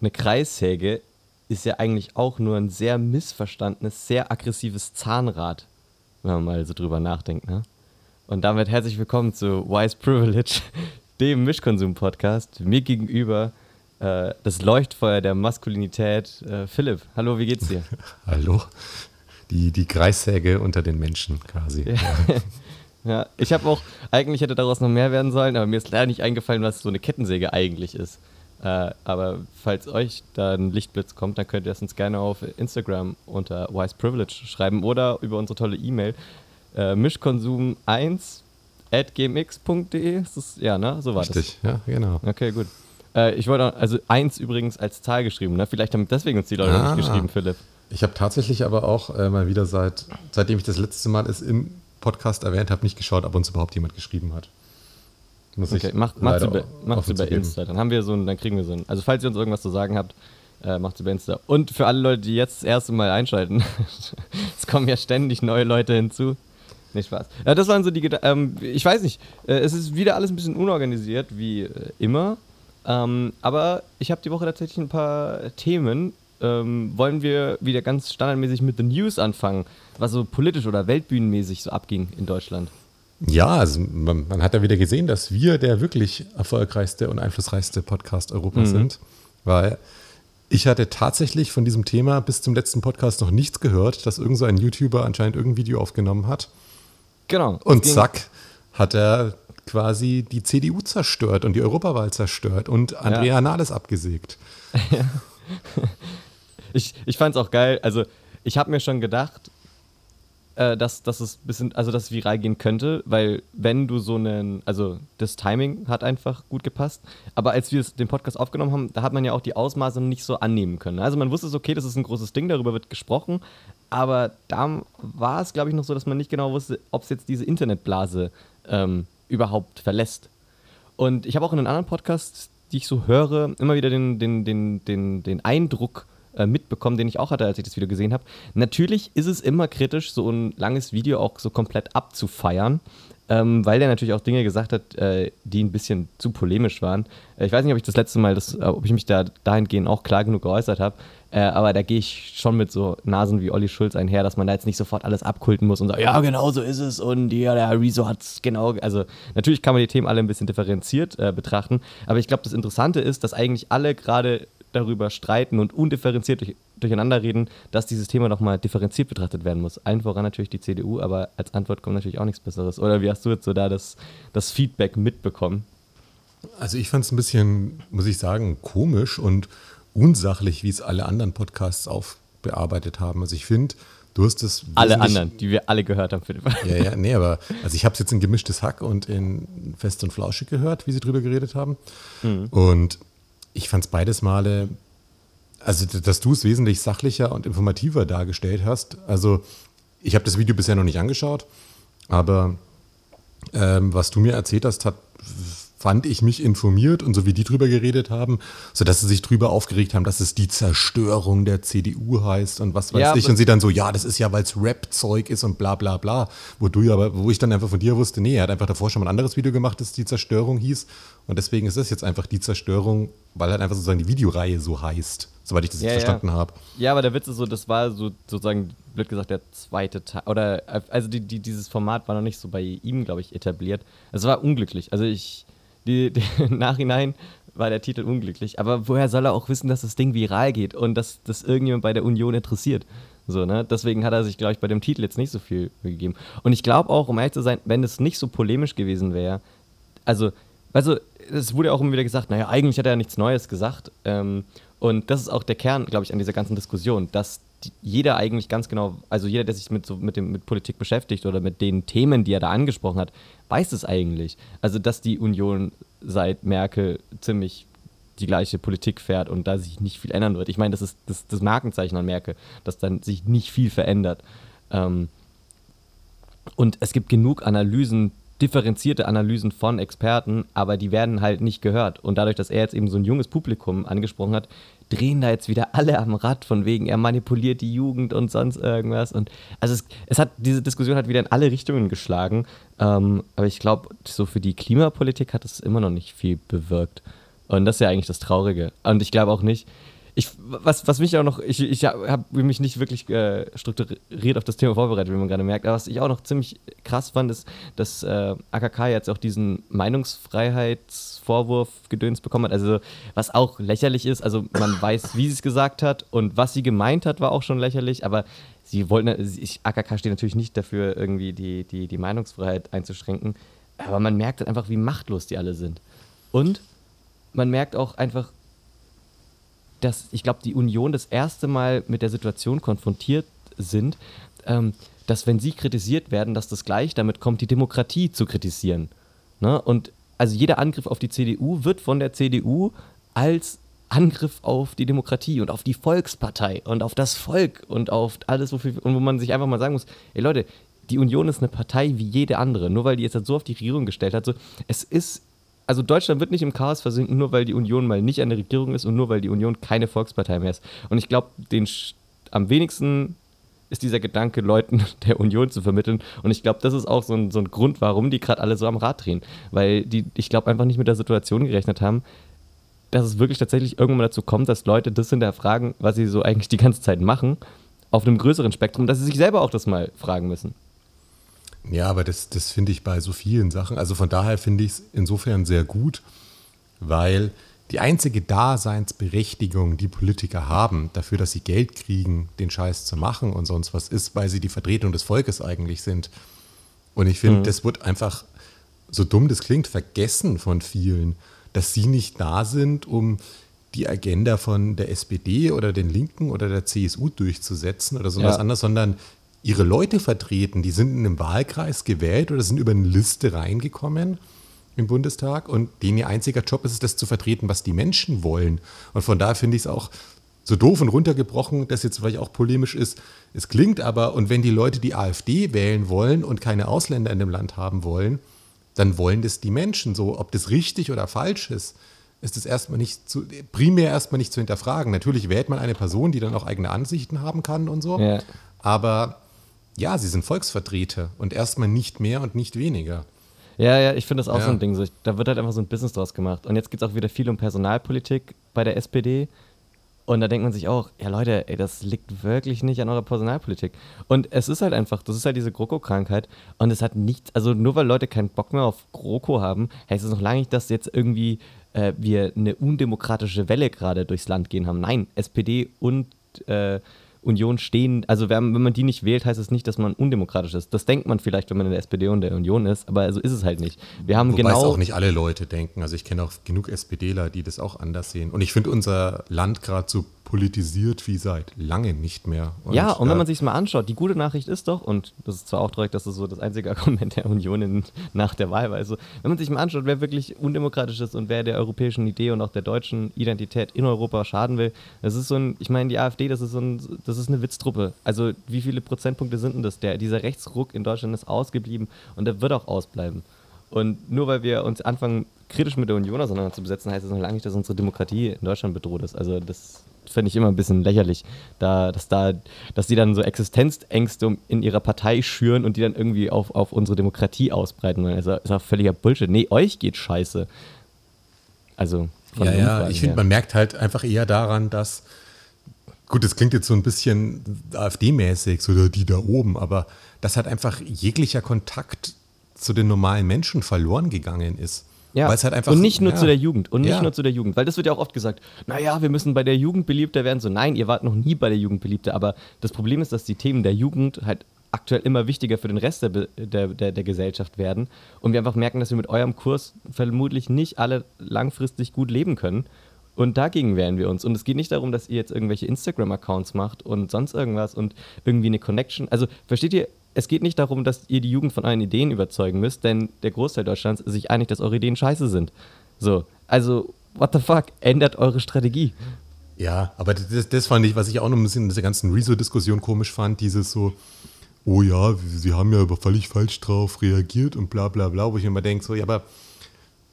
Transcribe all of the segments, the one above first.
eine Kreissäge ist ja eigentlich auch nur ein sehr missverstandenes, sehr aggressives Zahnrad, wenn man mal so drüber nachdenkt. Ne? Und damit herzlich willkommen zu Wise Privilege, dem Mischkonsum-Podcast. Mir gegenüber äh, das Leuchtfeuer der Maskulinität, äh, Philipp. Hallo, wie geht's dir? Hallo. Die, die Kreissäge unter den Menschen quasi. Ja. ja, ich habe auch, eigentlich hätte daraus noch mehr werden sollen, aber mir ist leider nicht eingefallen, was so eine Kettensäge eigentlich ist. Äh, aber falls euch da ein Lichtblitz kommt, dann könnt ihr es uns gerne auf Instagram unter Wise Privilege schreiben oder über unsere tolle E-Mail äh, mischkonsum1 at gmx.de. Ja, ne? So war Richtig, das. ja, genau. Okay, gut. Äh, ich wollte, also 1 übrigens als Zahl geschrieben, ne? Vielleicht haben deswegen uns die Leute ah. nicht geschrieben, Philipp. Ich habe tatsächlich aber auch äh, mal wieder seit, seitdem ich das letzte Mal es im Podcast erwähnt habe, nicht geschaut, ob uns überhaupt jemand geschrieben hat. Muss okay, ich macht, macht's über, macht's über Insta. Dann haben wir so dann kriegen wir so ein. Also falls ihr uns irgendwas zu sagen habt, äh, macht's über Insta. Und für alle Leute, die jetzt das erste Mal einschalten, es kommen ja ständig neue Leute hinzu. Nicht Spaß. Ja, das waren so die ähm, Ich weiß nicht, äh, es ist wieder alles ein bisschen unorganisiert, wie äh, immer. Ähm, aber ich habe die Woche tatsächlich ein paar Themen. Ähm, wollen wir wieder ganz standardmäßig mit den News anfangen, was so politisch oder weltbühnenmäßig so abging in Deutschland? Ja, also man, man, hat ja wieder gesehen, dass wir der wirklich erfolgreichste und einflussreichste Podcast Europas mhm. sind, weil ich hatte tatsächlich von diesem Thema bis zum letzten Podcast noch nichts gehört, dass irgend so ein YouTuber anscheinend irgendein Video aufgenommen hat. Genau. Und zack, hat er quasi die CDU zerstört und die Europawahl zerstört und Andrea ja. Nahles abgesägt. ich ich fand es auch geil. Also, ich habe mir schon gedacht, äh, dass, dass es bisschen, also dass es viral gehen könnte, weil wenn du so einen, also das Timing hat einfach gut gepasst, aber als wir den Podcast aufgenommen haben, da hat man ja auch die Ausmaße nicht so annehmen können. Also man wusste es, okay, das ist ein großes Ding, darüber wird gesprochen, aber da war es, glaube ich, noch so, dass man nicht genau wusste, ob es jetzt diese Internetblase ähm, überhaupt verlässt. Und ich habe auch in den anderen Podcasts, die ich so höre, immer wieder den, den, den, den, den Eindruck, äh, mitbekommen, den ich auch hatte, als ich das Video gesehen habe. Natürlich ist es immer kritisch, so ein langes Video auch so komplett abzufeiern. Ähm, weil der natürlich auch Dinge gesagt hat, äh, die ein bisschen zu polemisch waren. Äh, ich weiß nicht, ob ich das letzte Mal, das, äh, ob ich mich da dahingehend auch klar genug geäußert habe, aber da gehe ich schon mit so Nasen wie Olli Schulz einher, dass man da jetzt nicht sofort alles abkulten muss und sagt, ja, genau so ist es und ja, der Rezo hat es genau. Also natürlich kann man die Themen alle ein bisschen differenziert betrachten, aber ich glaube, das Interessante ist, dass eigentlich alle gerade darüber streiten und undifferenziert durch, durcheinander reden, dass dieses Thema nochmal differenziert betrachtet werden muss. Allen voran natürlich die CDU, aber als Antwort kommt natürlich auch nichts Besseres. Oder wie hast du jetzt so da das, das Feedback mitbekommen? Also ich fand es ein bisschen, muss ich sagen, komisch und unsachlich, wie es alle anderen Podcasts aufbearbeitet haben. Also ich finde, du hast es. Alle anderen, die wir alle gehört haben, Philipp. Ja, ja, nee, aber also ich habe es jetzt in gemischtes Hack und in Fest und Flauschig gehört, wie sie drüber geredet haben. Mhm. Und ich fand es beides Male, also dass du es wesentlich sachlicher und informativer dargestellt hast. Also ich habe das Video bisher noch nicht angeschaut, aber ähm, was du mir erzählt hast, hat fand ich mich informiert und so wie die drüber geredet haben, sodass sie sich drüber aufgeregt haben, dass es die Zerstörung der CDU heißt und was weiß ja, ich. Und sie dann so, ja, das ist ja, weil es Rap-Zeug ist und bla bla bla. Wo du aber, wo ich dann einfach von dir wusste, nee, er hat einfach davor schon mal ein anderes Video gemacht, das die Zerstörung hieß. Und deswegen ist das jetzt einfach die Zerstörung, weil halt einfach sozusagen die Videoreihe so heißt, soweit ich das ja, jetzt verstanden ja. habe. Ja, aber der Witz ist so, das war so sozusagen, blöd gesagt, der zweite Teil. Oder also die, die, dieses Format war noch nicht so bei ihm, glaube ich, etabliert. Es war unglücklich. Also ich die, die, im Nachhinein war der Titel unglücklich. Aber woher soll er auch wissen, dass das Ding viral geht und dass das irgendjemand bei der Union interessiert? So, ne? Deswegen hat er sich, glaube ich, bei dem Titel jetzt nicht so viel gegeben. Und ich glaube auch, um ehrlich zu sein, wenn es nicht so polemisch gewesen wäre, also, also, es wurde auch immer wieder gesagt, naja, eigentlich hat er ja nichts Neues gesagt. Ähm, und das ist auch der Kern, glaube ich, an dieser ganzen Diskussion, dass jeder eigentlich ganz genau, also jeder, der sich mit, so, mit, dem, mit Politik beschäftigt oder mit den Themen, die er da angesprochen hat, weiß es eigentlich. Also, dass die Union seit Merkel ziemlich die gleiche Politik fährt und da sich nicht viel ändern wird. Ich meine, das ist das, das Markenzeichen an Merkel, dass dann sich nicht viel verändert. Ähm, und es gibt genug Analysen, differenzierte Analysen von Experten, aber die werden halt nicht gehört. Und dadurch, dass er jetzt eben so ein junges Publikum angesprochen hat, drehen da jetzt wieder alle am Rad von wegen, er manipuliert die Jugend und sonst irgendwas. Und also es, es hat, diese Diskussion hat wieder in alle Richtungen geschlagen. Ähm, aber ich glaube, so für die Klimapolitik hat es immer noch nicht viel bewirkt. Und das ist ja eigentlich das Traurige. Und ich glaube auch nicht, ich, was, was mich auch noch, ich, ich habe mich nicht wirklich äh, strukturiert auf das Thema vorbereitet, wie man gerade merkt, aber was ich auch noch ziemlich krass fand, ist, dass äh, AKK jetzt auch diesen Meinungsfreiheitsvorwurf gedöns bekommen hat, also was auch lächerlich ist, also man weiß, wie sie es gesagt hat und was sie gemeint hat, war auch schon lächerlich, aber sie wollten, ich, AKK steht natürlich nicht dafür, irgendwie die, die, die Meinungsfreiheit einzuschränken, aber man merkt halt einfach, wie machtlos die alle sind. Und man merkt auch einfach, dass ich glaube, die Union das erste Mal mit der Situation konfrontiert sind, ähm, dass wenn sie kritisiert werden, dass das gleich damit kommt, die Demokratie zu kritisieren. Ne? Und also jeder Angriff auf die CDU wird von der CDU als Angriff auf die Demokratie und auf die Volkspartei und auf das Volk und auf alles, wofür, und wo man sich einfach mal sagen muss, ey Leute, die Union ist eine Partei wie jede andere, nur weil die jetzt so auf die Regierung gestellt hat. So, es ist also Deutschland wird nicht im Chaos versinken, nur weil die Union mal nicht der Regierung ist und nur weil die Union keine Volkspartei mehr ist. Und ich glaube, den am wenigsten ist dieser Gedanke, Leuten der Union zu vermitteln. Und ich glaube, das ist auch so ein, so ein Grund, warum die gerade alle so am Rad drehen. Weil die, ich glaube, einfach nicht mit der Situation gerechnet haben, dass es wirklich tatsächlich irgendwann dazu kommt, dass Leute das hinterfragen, was sie so eigentlich die ganze Zeit machen, auf einem größeren Spektrum, dass sie sich selber auch das mal fragen müssen. Ja, aber das, das finde ich bei so vielen Sachen. Also von daher finde ich es insofern sehr gut, weil die einzige Daseinsberechtigung, die Politiker haben, dafür, dass sie Geld kriegen, den Scheiß zu machen und sonst was ist, weil sie die Vertretung des Volkes eigentlich sind. Und ich finde, mhm. das wird einfach, so dumm das klingt, vergessen von vielen, dass sie nicht da sind, um die Agenda von der SPD oder den Linken oder der CSU durchzusetzen oder so ja. was anderes, sondern ihre Leute vertreten. Die sind in einem Wahlkreis gewählt oder sind über eine Liste reingekommen im Bundestag und denen ihr einziger Job ist es, das zu vertreten, was die Menschen wollen. Und von daher finde ich es auch so doof und runtergebrochen, dass jetzt vielleicht auch polemisch ist. Es klingt aber, und wenn die Leute die AfD wählen wollen und keine Ausländer in dem Land haben wollen, dann wollen das die Menschen so. Ob das richtig oder falsch ist, ist es erstmal nicht zu, primär erstmal nicht zu hinterfragen. Natürlich wählt man eine Person, die dann auch eigene Ansichten haben kann und so. Ja. Aber ja, sie sind Volksvertreter und erstmal nicht mehr und nicht weniger. Ja, ja, ich finde das auch ja. so ein Ding. So, da wird halt einfach so ein Business draus gemacht. Und jetzt geht es auch wieder viel um Personalpolitik bei der SPD. Und da denkt man sich auch, ja Leute, ey, das liegt wirklich nicht an eurer Personalpolitik. Und es ist halt einfach, das ist halt diese GroKo-Krankheit. Und es hat nichts, also nur weil Leute keinen Bock mehr auf GroKo haben, heißt es noch lange nicht, dass jetzt irgendwie äh, wir eine undemokratische Welle gerade durchs Land gehen haben. Nein, SPD und äh, Union stehen, also wenn, wenn man die nicht wählt, heißt es das nicht, dass man undemokratisch ist. Das denkt man vielleicht, wenn man in der SPD und der Union ist, aber so ist es halt nicht. Wir haben Wobei genau. auch nicht alle Leute denken. Also ich kenne auch genug SPDler, die das auch anders sehen. Und ich finde unser Land gerade so politisiert wie seit lange nicht mehr. Und ja, und wenn man sich mal anschaut, die gute Nachricht ist doch, und das ist zwar auch traurig, dass das so das einzige Argument der Union in, nach der Wahl war, also wenn man sich mal anschaut, wer wirklich undemokratisch ist und wer der europäischen Idee und auch der deutschen Identität in Europa schaden will, das ist so ein, ich meine, die AfD, das ist so ein, das ist eine Witztruppe. Also wie viele Prozentpunkte sind denn das? Der, dieser Rechtsruck in Deutschland ist ausgeblieben und der wird auch ausbleiben. Und nur weil wir uns anfangen, kritisch mit der Union auseinanderzusetzen, heißt das noch lange nicht, dass unsere Demokratie in Deutschland bedroht ist. Also das finde ich immer ein bisschen lächerlich, da, dass da, dass die dann so Existenzängste in ihrer Partei schüren und die dann irgendwie auf, auf unsere Demokratie ausbreiten. Das ist auch völliger Bullshit. Nee, euch geht scheiße. Also ja, ja, ich finde, man merkt halt einfach eher daran, dass Gut, das klingt jetzt so ein bisschen AfD-mäßig, so die da oben, aber dass halt einfach jeglicher Kontakt zu den normalen Menschen verloren gegangen ist. Ja. Weil es halt einfach, und nicht nur ja. zu der Jugend. Und nicht ja. nur zu der Jugend. Weil das wird ja auch oft gesagt, naja, wir müssen bei der Jugend beliebter werden. So, nein, ihr wart noch nie bei der Jugend beliebter. Aber das Problem ist, dass die Themen der Jugend halt aktuell immer wichtiger für den Rest der, der, der, der Gesellschaft werden. Und wir einfach merken, dass wir mit eurem Kurs vermutlich nicht alle langfristig gut leben können. Und dagegen wehren wir uns. Und es geht nicht darum, dass ihr jetzt irgendwelche Instagram-Accounts macht und sonst irgendwas und irgendwie eine Connection. Also versteht ihr, es geht nicht darum, dass ihr die Jugend von euren Ideen überzeugen müsst, denn der Großteil Deutschlands ist sich einig, dass eure Ideen scheiße sind. So, also, what the fuck? Ändert eure Strategie. Ja, aber das, das fand ich, was ich auch noch ein bisschen in dieser ganzen Rezo-Diskussion komisch fand, dieses so, oh ja, sie haben ja aber völlig falsch drauf reagiert und bla bla bla, wo ich immer denke, so, ja, aber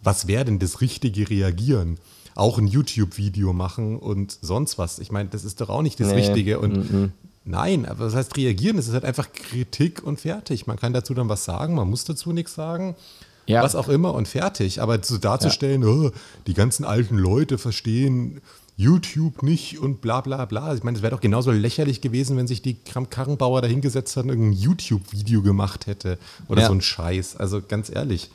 was wäre denn das richtige Reagieren? Auch ein YouTube-Video machen und sonst was. Ich meine, das ist doch auch nicht das nee. Richtige. Und mm -mm. Nein, aber das heißt reagieren, das ist halt einfach Kritik und fertig. Man kann dazu dann was sagen, man muss dazu nichts sagen. ja. was auch immer und fertig. Aber so darzustellen, ja. oh, die ganzen alten Leute verstehen YouTube nicht und bla bla bla. Ich meine, es wäre doch genauso lächerlich gewesen, wenn sich die Karrenbauer da hingesetzt hat und ein YouTube-Video gemacht hätte oder ja. so ein Scheiß. Also ganz ehrlich.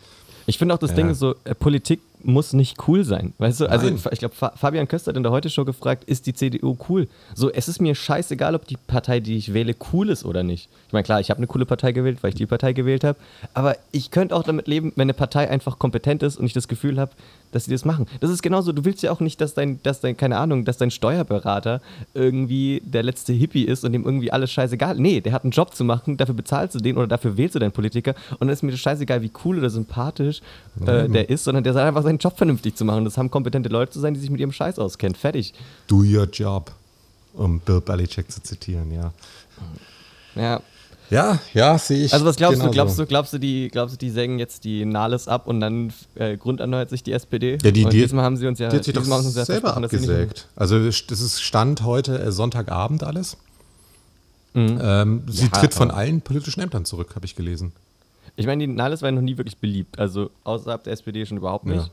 Ich finde auch das. Ding so, äh, Politik muss nicht cool sein. Weißt du, also Nein. ich glaube, Fabian Köster hat in der Heute-Show gefragt, ist die CDU cool? So, es ist mir scheißegal, ob die Partei, die ich wähle, cool ist oder nicht. Ich meine, klar, ich habe eine coole Partei gewählt, weil ich die Partei gewählt habe, aber ich könnte auch damit leben, wenn eine Partei einfach kompetent ist und ich das Gefühl habe, dass sie das machen. Das ist genauso, du willst ja auch nicht, dass dein, dass dein, keine Ahnung, dass dein Steuerberater irgendwie der letzte Hippie ist und dem irgendwie alles scheißegal. Nee, der hat einen Job zu machen, dafür bezahlst du den oder dafür wählst du deinen Politiker und dann ist mir das scheißegal, wie cool oder sympathisch äh, der ist, sondern der soll einfach seinen Job vernünftig zu machen. Das haben kompetente Leute zu sein, die sich mit ihrem Scheiß auskennen. Fertig. Do your job, um Bill Belichick zu zitieren, ja. Ja. Ja, ja, sehe ich. Also was glaubst du? Glaubst du, glaubst du, die, glaubst du, die sägen jetzt die Nahles ab und dann äh, grunderneuert sich die SPD? Ja, die, und die, diesmal haben sie uns ja, die hat sich doch uns ja selber abgesägt. Also das ist Stand heute äh, Sonntagabend alles. Mhm. Ähm, sie ja, tritt von allen politischen Ämtern zurück, habe ich gelesen. Ich meine, die Nahles war noch nie wirklich beliebt. Also außerhalb der SPD schon überhaupt nicht. Ja.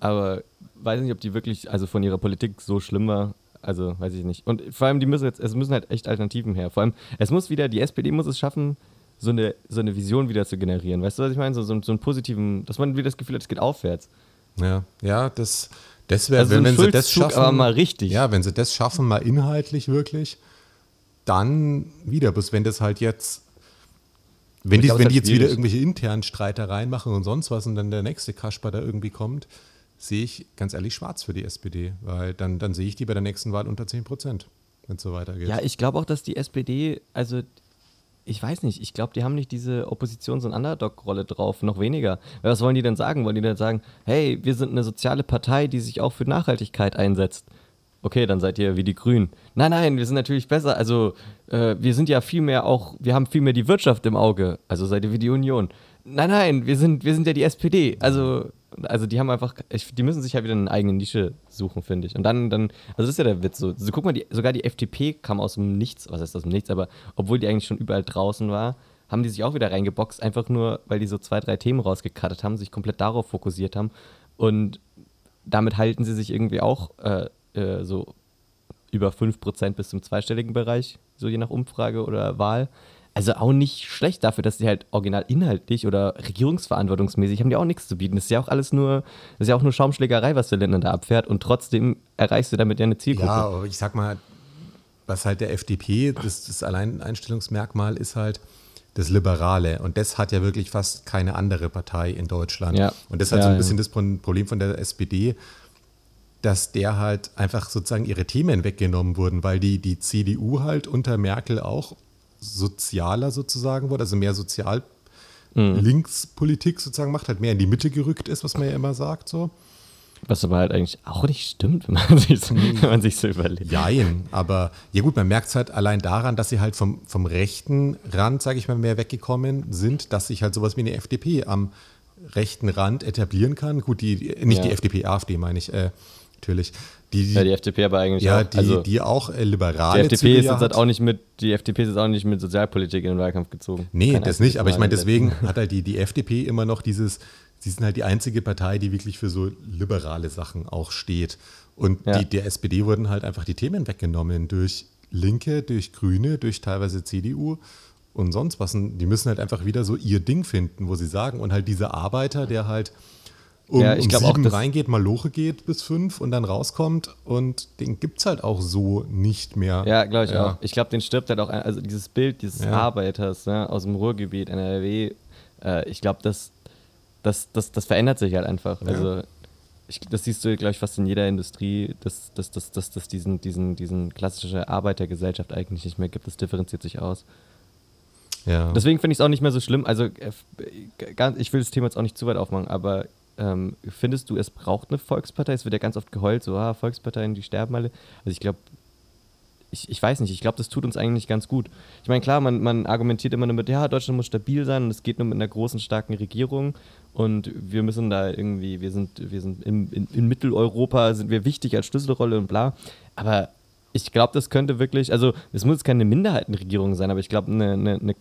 Aber weiß nicht, ob die wirklich, also von ihrer Politik so schlimm war. Also weiß ich nicht. Und vor allem, die müssen jetzt, es müssen halt echt Alternativen her. Vor allem, es muss wieder, die SPD muss es schaffen, so eine, so eine Vision wieder zu generieren. Weißt du, was ich meine? So, so, so einen positiven, dass man wieder das Gefühl hat, es geht aufwärts. Ja, ja, das, das wäre, also wenn, so wenn sie das schaffen. Aber mal richtig. Ja, wenn sie das schaffen, mal inhaltlich wirklich, dann wieder. Bis wenn das halt jetzt wenn die, wenn die halt jetzt wieder irgendwelche internen Streitereien machen und sonst was und dann der nächste Kasper da irgendwie kommt, sehe ich ganz ehrlich schwarz für die SPD, weil dann, dann sehe ich die bei der nächsten Wahl unter 10 Prozent, wenn es so weitergeht. Ja, ich glaube auch, dass die SPD, also ich weiß nicht, ich glaube, die haben nicht diese Oppositions- und Underdog-Rolle drauf, noch weniger. Was wollen die denn sagen? Wollen die denn sagen, hey, wir sind eine soziale Partei, die sich auch für Nachhaltigkeit einsetzt? okay, dann seid ihr wie die Grünen. Nein, nein, wir sind natürlich besser. Also, äh, wir sind ja viel mehr auch, wir haben viel mehr die Wirtschaft im Auge. Also seid ihr wie die Union. Nein, nein, wir sind, wir sind ja die SPD. Also, also die haben einfach, die müssen sich ja wieder eine eigene Nische suchen, finde ich. Und dann, dann, also das ist ja der Witz so. so guck mal, die, sogar die FDP kam aus dem Nichts, was heißt aus dem Nichts, aber obwohl die eigentlich schon überall draußen war, haben die sich auch wieder reingeboxt, einfach nur, weil die so zwei, drei Themen rausgekattet haben, sich komplett darauf fokussiert haben. Und damit halten sie sich irgendwie auch äh, äh, so über 5% bis zum zweistelligen Bereich, so je nach Umfrage oder Wahl. Also auch nicht schlecht dafür, dass sie halt original inhaltlich oder regierungsverantwortungsmäßig haben die auch nichts zu bieten. Das ist ja auch alles nur, das ist ja auch nur Schaumschlägerei, was der Länder da abfährt und trotzdem erreichst du damit ja eine Zielgruppe. Ja, aber ich sag mal, was halt der FDP, das, das Alleineinstellungsmerkmal ist halt das Liberale und das hat ja wirklich fast keine andere Partei in Deutschland. Ja. Und das ist halt ja, so ein bisschen ja. das Problem von der SPD, dass der halt einfach sozusagen ihre Themen weggenommen wurden, weil die, die CDU halt unter Merkel auch sozialer sozusagen wurde, also mehr sozial mhm. Linkspolitik sozusagen macht, halt mehr in die Mitte gerückt ist, was man ja immer sagt so. Was aber halt eigentlich auch nicht stimmt, wenn man sich, wenn man sich so überlegt. Jein, aber ja gut, man merkt es halt allein daran, dass sie halt vom, vom rechten Rand, sage ich mal, mehr weggekommen sind, dass sich halt sowas wie eine FDP am rechten Rand etablieren kann. Gut, die, nicht ja. die FDP, AfD meine ich, äh, natürlich. Die, die, ja, die FDP aber eigentlich ja, auch. Die, also, die auch äh, liberale Die FDP ist jetzt halt auch nicht mit, die FDP ist auch nicht mit Sozialpolitik in den Wahlkampf gezogen. Nee, Keine das nicht, aber ich meine, deswegen hat halt die, die FDP immer noch dieses, sie sind halt die einzige Partei, die wirklich für so liberale Sachen auch steht. Und ja. die, der SPD wurden halt einfach die Themen weggenommen durch Linke, durch Grüne, durch teilweise CDU und sonst was. Und die müssen halt einfach wieder so ihr Ding finden, wo sie sagen, und halt dieser Arbeiter, der halt um, ja, ich um sieben auch, reingeht, mal Loche geht bis fünf und dann rauskommt und den gibt es halt auch so nicht mehr. Ja, glaube ich ja. auch. Ich glaube, den stirbt halt auch, also dieses Bild dieses ja. Arbeiters ne, aus dem Ruhrgebiet, NRW, äh, ich glaube, das, das, das, das verändert sich halt einfach. Also ich, das siehst du, glaube ich, fast in jeder Industrie, dass das, das, das, das diesen, diesen, diesen klassische Arbeitergesellschaft eigentlich nicht mehr gibt. Das differenziert sich aus. Ja. Deswegen finde ich es auch nicht mehr so schlimm. Also, äh, ich will das Thema jetzt auch nicht zu weit aufmachen, aber ähm, findest du, es braucht eine Volkspartei? Es wird ja ganz oft geheult, so, ah, Volksparteien, die sterben alle. Also ich glaube, ich, ich weiß nicht, ich glaube, das tut uns eigentlich ganz gut. Ich meine, klar, man, man argumentiert immer nur mit, ja, Deutschland muss stabil sein und es geht nur mit einer großen, starken Regierung und wir müssen da irgendwie, wir sind, wir sind im, in, in Mitteleuropa, sind wir wichtig als Schlüsselrolle und bla. Aber ich glaube, das könnte wirklich, also es muss keine Minderheitenregierung sein, aber ich glaube, eine, eine, eine,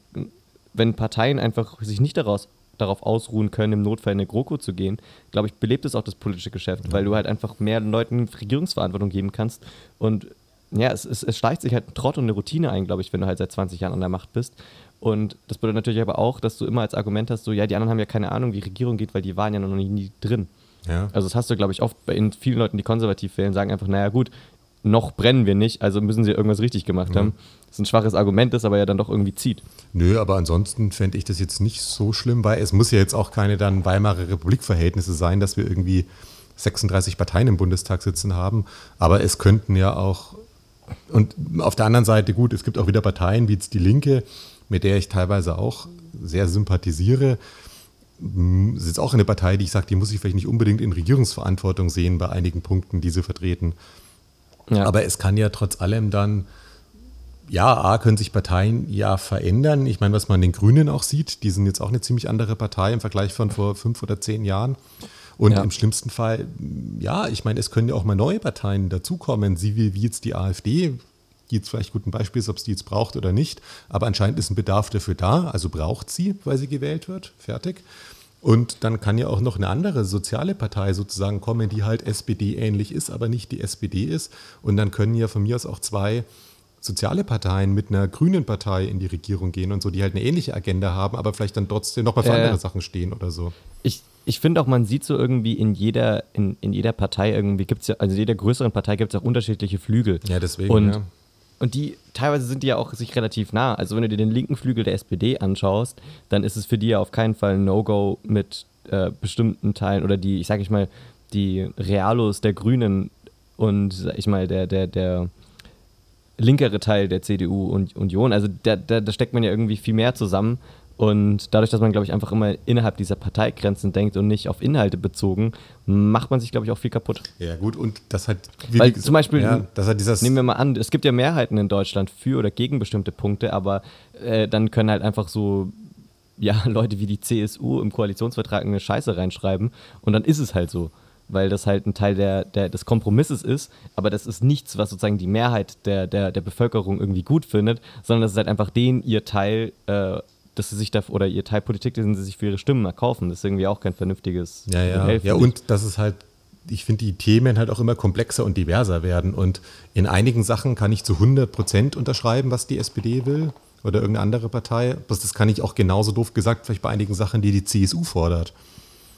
wenn Parteien einfach sich nicht daraus darauf ausruhen können, im Notfall in eine GroKo zu gehen, glaube ich, belebt es auch das politische Geschäft, weil du halt einfach mehr Leuten Regierungsverantwortung geben kannst. Und ja, es, es, es schleicht sich halt ein Trott und eine Routine ein, glaube ich, wenn du halt seit 20 Jahren an der Macht bist. Und das bedeutet natürlich aber auch, dass du immer als Argument hast, so, ja, die anderen haben ja keine Ahnung, wie Regierung geht, weil die waren ja noch nie, drin. Ja. Also das hast du, glaube ich, oft bei vielen Leuten, die konservativ wählen, sagen einfach, naja gut, noch brennen wir nicht, also müssen sie irgendwas richtig gemacht mhm. haben. Das ist ein schwaches Argument, das aber ja dann doch irgendwie zieht. Nö, aber ansonsten fände ich das jetzt nicht so schlimm, weil es muss ja jetzt auch keine dann Weimarer Republik-Verhältnisse sein, dass wir irgendwie 36 Parteien im Bundestag sitzen haben. Aber es könnten ja auch, und auf der anderen Seite, gut, es gibt auch wieder Parteien wie jetzt die Linke, mit der ich teilweise auch sehr sympathisiere. Es ist jetzt auch eine Partei, die ich sage, die muss ich vielleicht nicht unbedingt in Regierungsverantwortung sehen bei einigen Punkten, die sie vertreten. Ja. Aber es kann ja trotz allem dann, ja, A, können sich Parteien ja verändern. Ich meine, was man den Grünen auch sieht, die sind jetzt auch eine ziemlich andere Partei im Vergleich von vor fünf oder zehn Jahren. Und ja. im schlimmsten Fall, ja, ich meine, es können ja auch mal neue Parteien dazukommen, sie wie, wie jetzt die AfD, die jetzt vielleicht gut ein Beispiel ist, ob es die jetzt braucht oder nicht. Aber anscheinend ist ein Bedarf dafür da, also braucht sie, weil sie gewählt wird. Fertig. Und dann kann ja auch noch eine andere soziale Partei sozusagen kommen, die halt SPD-ähnlich ist, aber nicht die SPD ist. Und dann können ja von mir aus auch zwei soziale Parteien mit einer grünen Partei in die Regierung gehen und so, die halt eine ähnliche Agenda haben, aber vielleicht dann trotzdem noch mal für äh, andere Sachen stehen oder so. Ich, ich finde auch, man sieht so irgendwie in jeder, in, in jeder Partei irgendwie gibt es ja, also in jeder größeren Partei gibt es auch unterschiedliche Flügel. Ja, deswegen. Und ja. Und die teilweise sind die ja auch sich relativ nah. Also wenn du dir den linken Flügel der SPD anschaust, dann ist es für die ja auf keinen Fall ein No-Go mit äh, bestimmten Teilen oder die, ich sage ich mal, die Realos der Grünen und sag ich mal, der, der, der linkere Teil der CDU und Union. Also da, da, da steckt man ja irgendwie viel mehr zusammen. Und dadurch, dass man, glaube ich, einfach immer innerhalb dieser Parteigrenzen denkt und nicht auf Inhalte bezogen, macht man sich, glaube ich, auch viel kaputt. Ja, gut, und das hat. Weil gesagt, zum Beispiel, ja, das hat dieses nehmen wir mal an, es gibt ja Mehrheiten in Deutschland für oder gegen bestimmte Punkte, aber äh, dann können halt einfach so ja, Leute wie die CSU im Koalitionsvertrag eine Scheiße reinschreiben und dann ist es halt so weil das halt ein Teil der, der, des Kompromisses ist, aber das ist nichts, was sozusagen die Mehrheit der, der, der Bevölkerung irgendwie gut findet, sondern das ist halt einfach den ihr Teil äh, dass sie sich da oder ihr Teil Politik, den sie sich für ihre Stimmen erkaufen. Das ist irgendwie auch kein vernünftiges Ja, ja. Ja, und das ist halt, ich finde, die Themen halt auch immer komplexer und diverser werden. Und in einigen Sachen kann ich zu 100 Prozent unterschreiben, was die SPD will oder irgendeine andere Partei. Das kann ich auch genauso doof gesagt, vielleicht bei einigen Sachen, die die CSU fordert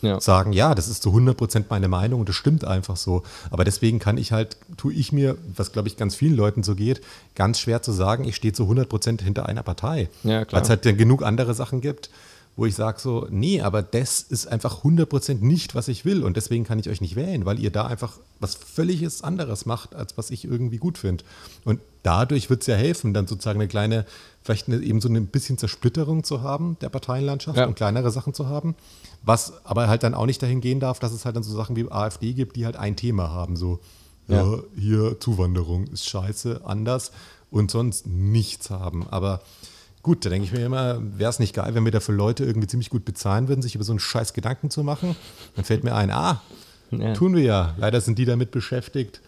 ja. sagen, ja, das ist zu 100% meine Meinung und das stimmt einfach so. Aber deswegen kann ich halt, tue ich mir, was glaube ich ganz vielen Leuten so geht, ganz schwer zu sagen, ich stehe zu 100% hinter einer Partei. Ja, Weil es halt genug andere Sachen gibt, wo ich sage so, nee, aber das ist einfach 100% nicht, was ich will und deswegen kann ich euch nicht wählen, weil ihr da einfach was völliges anderes macht, als was ich irgendwie gut finde. Und dadurch wird es ja helfen, dann sozusagen eine kleine, vielleicht eine, eben so ein bisschen Zersplitterung zu haben der Parteienlandschaft ja. und kleinere Sachen zu haben. Was aber halt dann auch nicht dahin gehen darf, dass es halt dann so Sachen wie AfD gibt, die halt ein Thema haben. So, ja, ja hier Zuwanderung ist scheiße, anders und sonst nichts haben. Aber gut, da denke ich mir immer, wäre es nicht geil, wenn wir dafür Leute irgendwie ziemlich gut bezahlen würden, sich über so einen Scheiß Gedanken zu machen. Dann fällt mir ein, ah, tun wir ja. Leider sind die damit beschäftigt,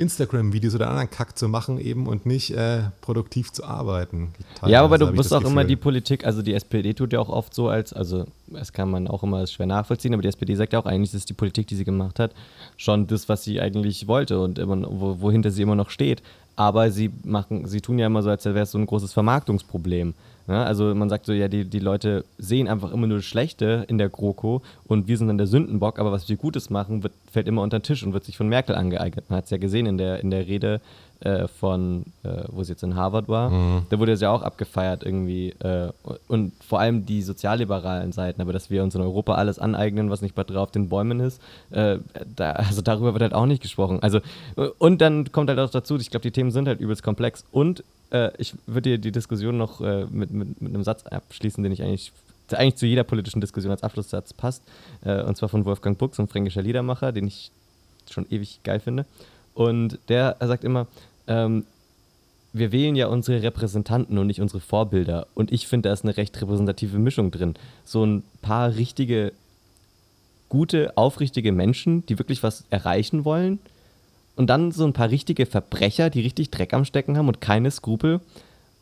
Instagram-Videos oder anderen Kack zu machen eben und nicht äh, produktiv zu arbeiten. Teilweise ja, aber du musst auch Gefühl. immer die Politik, also die SPD tut ja auch oft so als, also das kann man auch immer schwer nachvollziehen, aber die SPD sagt ja auch eigentlich, ist die Politik, die sie gemacht hat, schon das, was sie eigentlich wollte und immer, wo, wohinter sie immer noch steht. Aber sie machen, sie tun ja immer so, als wäre es so ein großes Vermarktungsproblem. Ja, also man sagt so, ja, die, die Leute sehen einfach immer nur das Schlechte in der GroKo und wir sind dann der Sündenbock, aber was wir Gutes machen, wird, fällt immer unter den Tisch und wird sich von Merkel angeeignet. Man hat es ja gesehen in der, in der Rede äh, von, äh, wo sie jetzt in Harvard war, mhm. da wurde es ja auch abgefeiert irgendwie. Äh, und vor allem die sozialliberalen Seiten, aber dass wir uns in Europa alles aneignen, was nicht gerade auf den Bäumen ist, äh, da, also darüber wird halt auch nicht gesprochen. Also, und dann kommt halt auch dazu, ich glaube, die Themen sind halt übelst komplex. Und äh, ich würde dir die Diskussion noch äh, mit, mit, mit einem Satz abschließen, den ich eigentlich eigentlich zu jeder politischen Diskussion als Abschlusssatz passt. und zwar von Wolfgang Buchs, ein fränkischer Liedermacher, den ich schon ewig geil finde. Und der sagt immer, ähm, wir wählen ja unsere Repräsentanten und nicht unsere Vorbilder. Und ich finde, da ist eine recht repräsentative Mischung drin. So ein paar richtige, gute, aufrichtige Menschen, die wirklich was erreichen wollen. Und dann so ein paar richtige Verbrecher, die richtig Dreck am Stecken haben und keine Skrupel.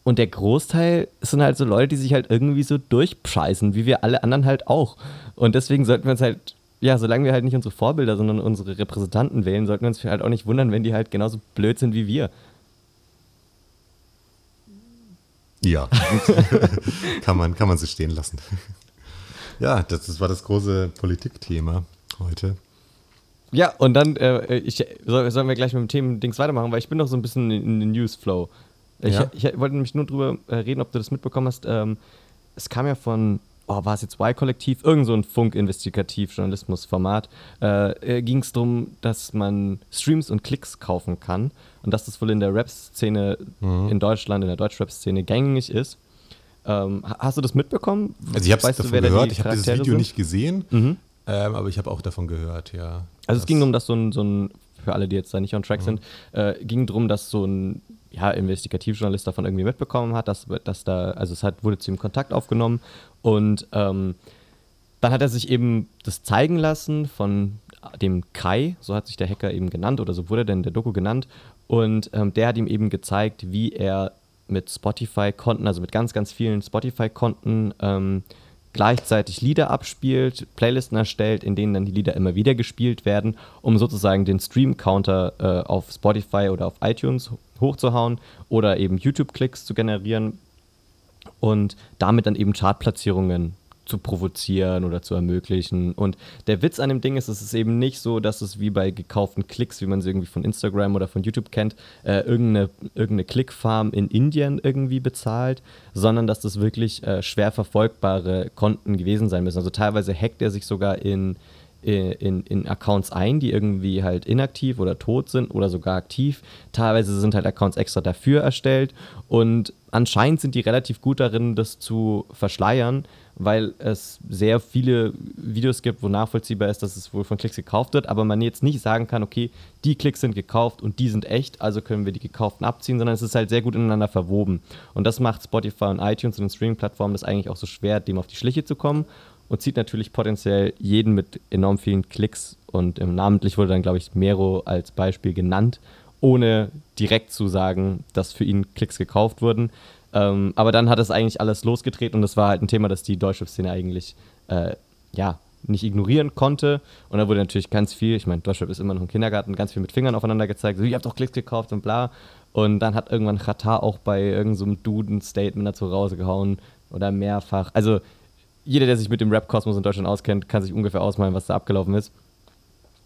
Und der Großteil sind halt so Leute, die sich halt irgendwie so durchpreisen, wie wir alle anderen halt auch. Und deswegen sollten wir uns halt, ja, solange wir halt nicht unsere Vorbilder, sondern unsere Repräsentanten wählen, sollten wir uns halt auch nicht wundern, wenn die halt genauso blöd sind wie wir. Ja, kann, man, kann man so stehen lassen. ja, das, das war das große Politikthema heute. Ja, und dann, äh, ich, soll, sollen wir gleich mit dem Themendings weitermachen, weil ich bin noch so ein bisschen in, den Newsflow. Ich, Ja. ich, wollte nämlich nur drüber äh, reden, ob du das mitbekommen hast. Ähm, es kam ja von, oh, war es jetzt Y-Kollektiv, irgend so ein Funk-Investigativ-Journalismus-Format. Äh, äh, Ging es darum, dass man Streams und Klicks kaufen kann und dass das wohl in der Rap-Szene Mhm. in Deutschland, in der Deutsch-Rap-Szene gängig ist. Ähm, ha- hast du das mitbekommen? Also ich habe es davon gehört, ich habe dieses Video sind? nicht gesehen, Mhm. Ähm, aber ich habe auch davon gehört, ja. Also es ging darum, dass so ein, so ein, für alle, die jetzt da nicht on Mhm. track sind, äh, ging darum, dass so ein ja, Investigativjournalist davon irgendwie mitbekommen hat, dass, dass da, also es hat, wurde zu ihm Kontakt aufgenommen und ähm, dann hat er sich eben das zeigen lassen von dem Kai, so hat sich der Hacker eben genannt oder so wurde er denn in der Doku genannt und ähm, der hat ihm eben gezeigt, wie er mit Spotify-Konten, also mit ganz, ganz vielen Spotify-Konten ähm, gleichzeitig Lieder abspielt, Playlisten erstellt, in denen dann die Lieder immer wieder gespielt werden, um sozusagen den Stream-Counter äh, auf Spotify oder auf iTunes hochzuhauen oder eben YouTube-Klicks zu generieren und damit dann eben Chartplatzierungen zu provozieren oder zu ermöglichen. Und der Witz an dem Ding ist, es ist eben nicht so, dass es wie bei gekauften Klicks, wie man sie irgendwie von Instagram oder von YouTube kennt, äh, irgendeine, irgendeine Klickfarm in Indien irgendwie bezahlt, sondern dass das wirklich äh, schwer verfolgbare Konten gewesen sein müssen. Also teilweise hackt er sich sogar in, in, in Accounts ein, die irgendwie halt inaktiv oder tot sind oder sogar aktiv. Teilweise sind halt Accounts extra dafür erstellt und anscheinend sind die relativ gut darin, das zu verschleiern, weil es sehr viele Videos gibt, wo nachvollziehbar ist, dass es wohl von Klicks gekauft wird, aber man jetzt nicht sagen kann, okay, die Klicks sind gekauft und die sind echt, also können wir die gekauften abziehen, sondern es ist halt sehr gut ineinander verwoben. Und das macht Spotify und iTunes und den Streaming-Plattformen das eigentlich auch so schwer, dem auf die Schliche zu kommen und zieht natürlich potenziell jeden mit enorm vielen Klicks und namentlich wurde dann, glaube ich, Mero als Beispiel genannt, ohne direkt zu sagen, dass für ihn Klicks gekauft wurden. Ähm, aber dann hat es eigentlich alles losgetreten und das war halt ein Thema, das die deutsche Szene eigentlich äh, ja, nicht ignorieren konnte. Und da wurde natürlich ganz viel, ich meine, Deutschrap ist immer noch ein Kindergarten, ganz viel mit Fingern aufeinander gezeigt, so, ihr habt doch Klicks gekauft und bla. Und dann hat irgendwann Katar auch bei irgendeinem so einem Dude ein Statement dazu rausgehauen oder mehrfach. Also jeder, der sich mit dem Rap-Kosmos in Deutschland auskennt, kann sich ungefähr ausmalen, was da abgelaufen ist.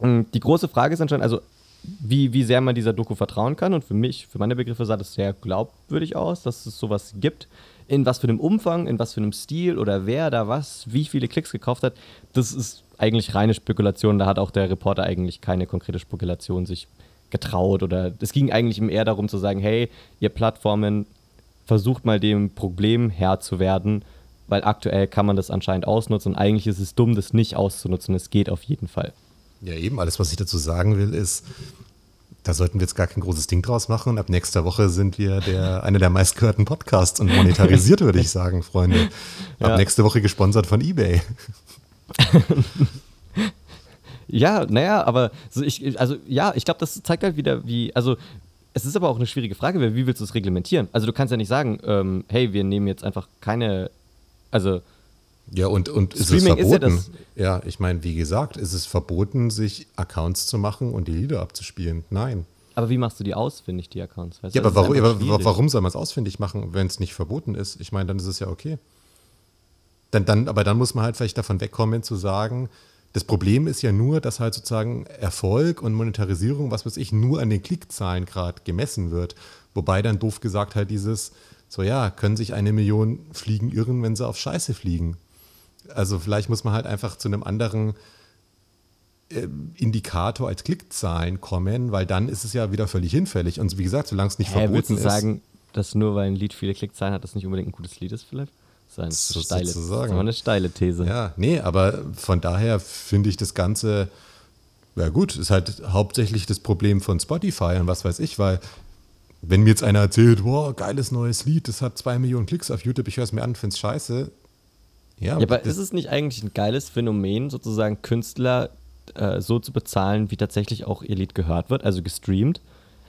Mm, Die große Frage ist anscheinend, also wie, wie sehr man dieser Doku vertrauen kann. Und für mich, für meine Begriffe, sah das sehr glaubwürdig aus, dass es sowas gibt. In was für einem Umfang, in was für einem Stil oder wer da was, wie viele Klicks gekauft hat, das ist eigentlich reine Spekulation. Da hat auch der Reporter eigentlich keine konkrete Spekulation sich getraut. Oder es ging eigentlich eher darum zu sagen, hey, ihr Plattformen, versucht mal dem Problem Herr zu werden, weil aktuell kann man das anscheinend ausnutzen und eigentlich ist es dumm, das nicht auszunutzen. Es geht auf jeden Fall. Ja, eben, alles, was ich dazu sagen will, ist, da sollten wir jetzt gar kein großes Ding draus machen. Ab nächster Woche sind wir der, einer der meistgehörten Podcasts und monetarisiert, würde ich sagen, Freunde. Ab Ja. nächste Woche gesponsert von eBay. Ja, naja, aber so ich, also ja, ich glaube, das zeigt halt wieder, wie, also es ist aber auch eine schwierige Frage, weil wie willst du es reglementieren? Also du kannst ja nicht sagen, ähm, hey, wir nehmen jetzt einfach keine, also Ja, und, und ist Streaming es ist ja verboten? ja, ich meine, wie gesagt, ist es verboten, sich Accounts zu machen und die Lieder abzuspielen? Nein. aber wie machst du die ausfindig, die Accounts? Weißt Ja, aber warum, aber warum soll man es ausfindig machen, wenn es nicht verboten ist? Ich meine, dann ist es ja okay. Dann, dann, aber dann muss man halt vielleicht davon wegkommen zu sagen, das Problem ist ja nur, dass halt sozusagen Erfolg und Monetarisierung, was weiß ich, nur an den Klickzahlen gerade gemessen wird. Wobei dann doof gesagt halt dieses, so ja, können sich eine Million Fliegen irren, wenn sie auf Scheiße fliegen. Also vielleicht muss man halt einfach zu einem anderen äh, Indikator als Klickzahlen kommen, weil dann ist es ja wieder völlig hinfällig. Und wie gesagt, solange es nicht Hä, verboten ist. sagen, dass nur weil ein Lied viele Klickzahlen hat, das nicht unbedingt ein gutes Lied ist vielleicht? Das ist eine So- steile. Das ist aber eine steile These. Ja, nee, aber von daher finde ich das Ganze, ja gut, ist halt hauptsächlich das Problem von Spotify und was weiß ich, weil wenn mir jetzt einer erzählt, wow, geiles neues Lied, das hat zwei Millionen Klicks auf YouTube, ich höre es mir an, finde es scheiße. Ja, Ja, aber ist es nicht eigentlich ein geiles Phänomen, sozusagen Künstler äh, so zu bezahlen, wie tatsächlich auch ihr Lied gehört wird, also gestreamt?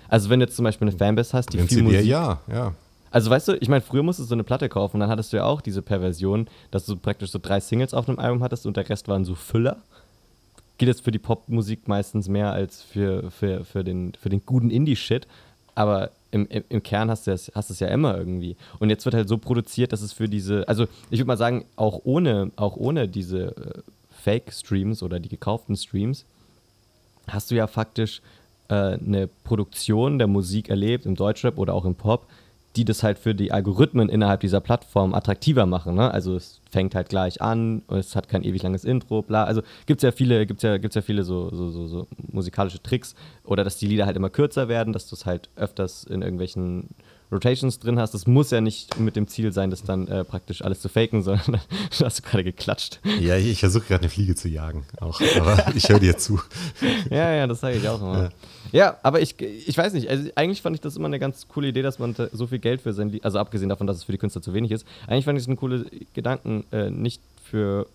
Also wenn du jetzt zum Beispiel eine Fanbase hast, die viel prinzipiell Musik ja, ja. Also weißt du, ich meine, früher musstest du so eine Platte kaufen und dann hattest du ja auch diese Perversion, dass du praktisch so drei Singles auf einem Album hattest und der Rest waren so Füller. Geht jetzt für die Popmusik meistens mehr als für, für, für, den, für den guten Indie-Shit. Aber im, im, Kern hast du es hast ja immer irgendwie. Und jetzt wird halt so produziert, dass es für diese, also ich würde mal sagen, auch ohne, auch ohne diese äh, Fake-Streams oder die gekauften Streams, hast du ja faktisch äh, eine Produktion der Musik erlebt, im Deutschrap oder auch im Pop, die das halt für die Algorithmen innerhalb dieser Plattform attraktiver machen. Ne? Also es fängt halt gleich an, es hat kein ewig langes Intro, bla. Also gibt es ja viele, gibt's ja, gibt's ja viele so, so, so, so, musikalische Tricks oder dass die Lieder halt immer kürzer werden, dass du es halt öfters in irgendwelchen Rotations drin hast. Das muss ja nicht mit dem Ziel sein, das dann äh, praktisch alles zu faken, sondern du hast gerade geklatscht. Ja, ich, ich versuche gerade eine Fliege zu jagen, auch, aber ich höre dir zu. ja, ja, das sage ich auch immer. Ja. Ja, aber ich, ich weiß nicht, also eigentlich fand ich das immer eine ganz coole Idee, dass man so viel Geld für sein Lied, also abgesehen davon, dass es für die Künstler zu wenig ist, eigentlich fand ich es eine coole Gedanken, äh, nicht für,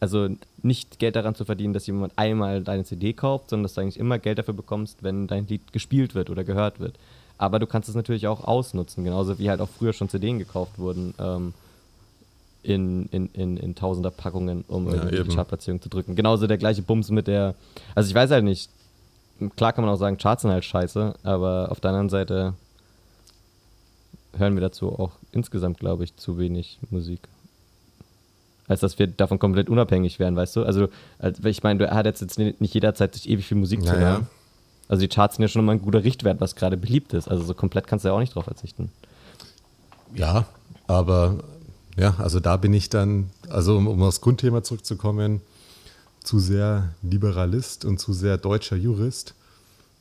also nicht Geld daran zu verdienen, dass jemand einmal deine CD kauft, sondern dass du eigentlich immer Geld dafür bekommst, wenn dein Lied gespielt wird oder gehört wird. Aber du kannst es natürlich auch ausnutzen, genauso wie halt auch früher schon CDs gekauft wurden. Ähm, in, in, in, in tausender Packungen, um ja, die Chartplatzierung zu drücken. Genauso der gleiche Bums mit der, also ich weiß halt nicht, klar kann man auch sagen, Charts sind halt scheiße, aber auf der anderen Seite hören wir dazu auch insgesamt, glaube ich, zu wenig Musik. Als dass wir davon komplett unabhängig wären, weißt du? Also, ich meine, du hat jetzt nicht jederzeit sich ewig viel Musik ja, zu hören. Also die Charts sind ja schon mal ein guter Richtwert, was gerade beliebt ist. Also so komplett kannst du ja auch nicht drauf verzichten. Ja, aber ja, also da bin ich dann, also um, um aufs Grundthema zurückzukommen, zu sehr Liberalist und zu sehr deutscher Jurist,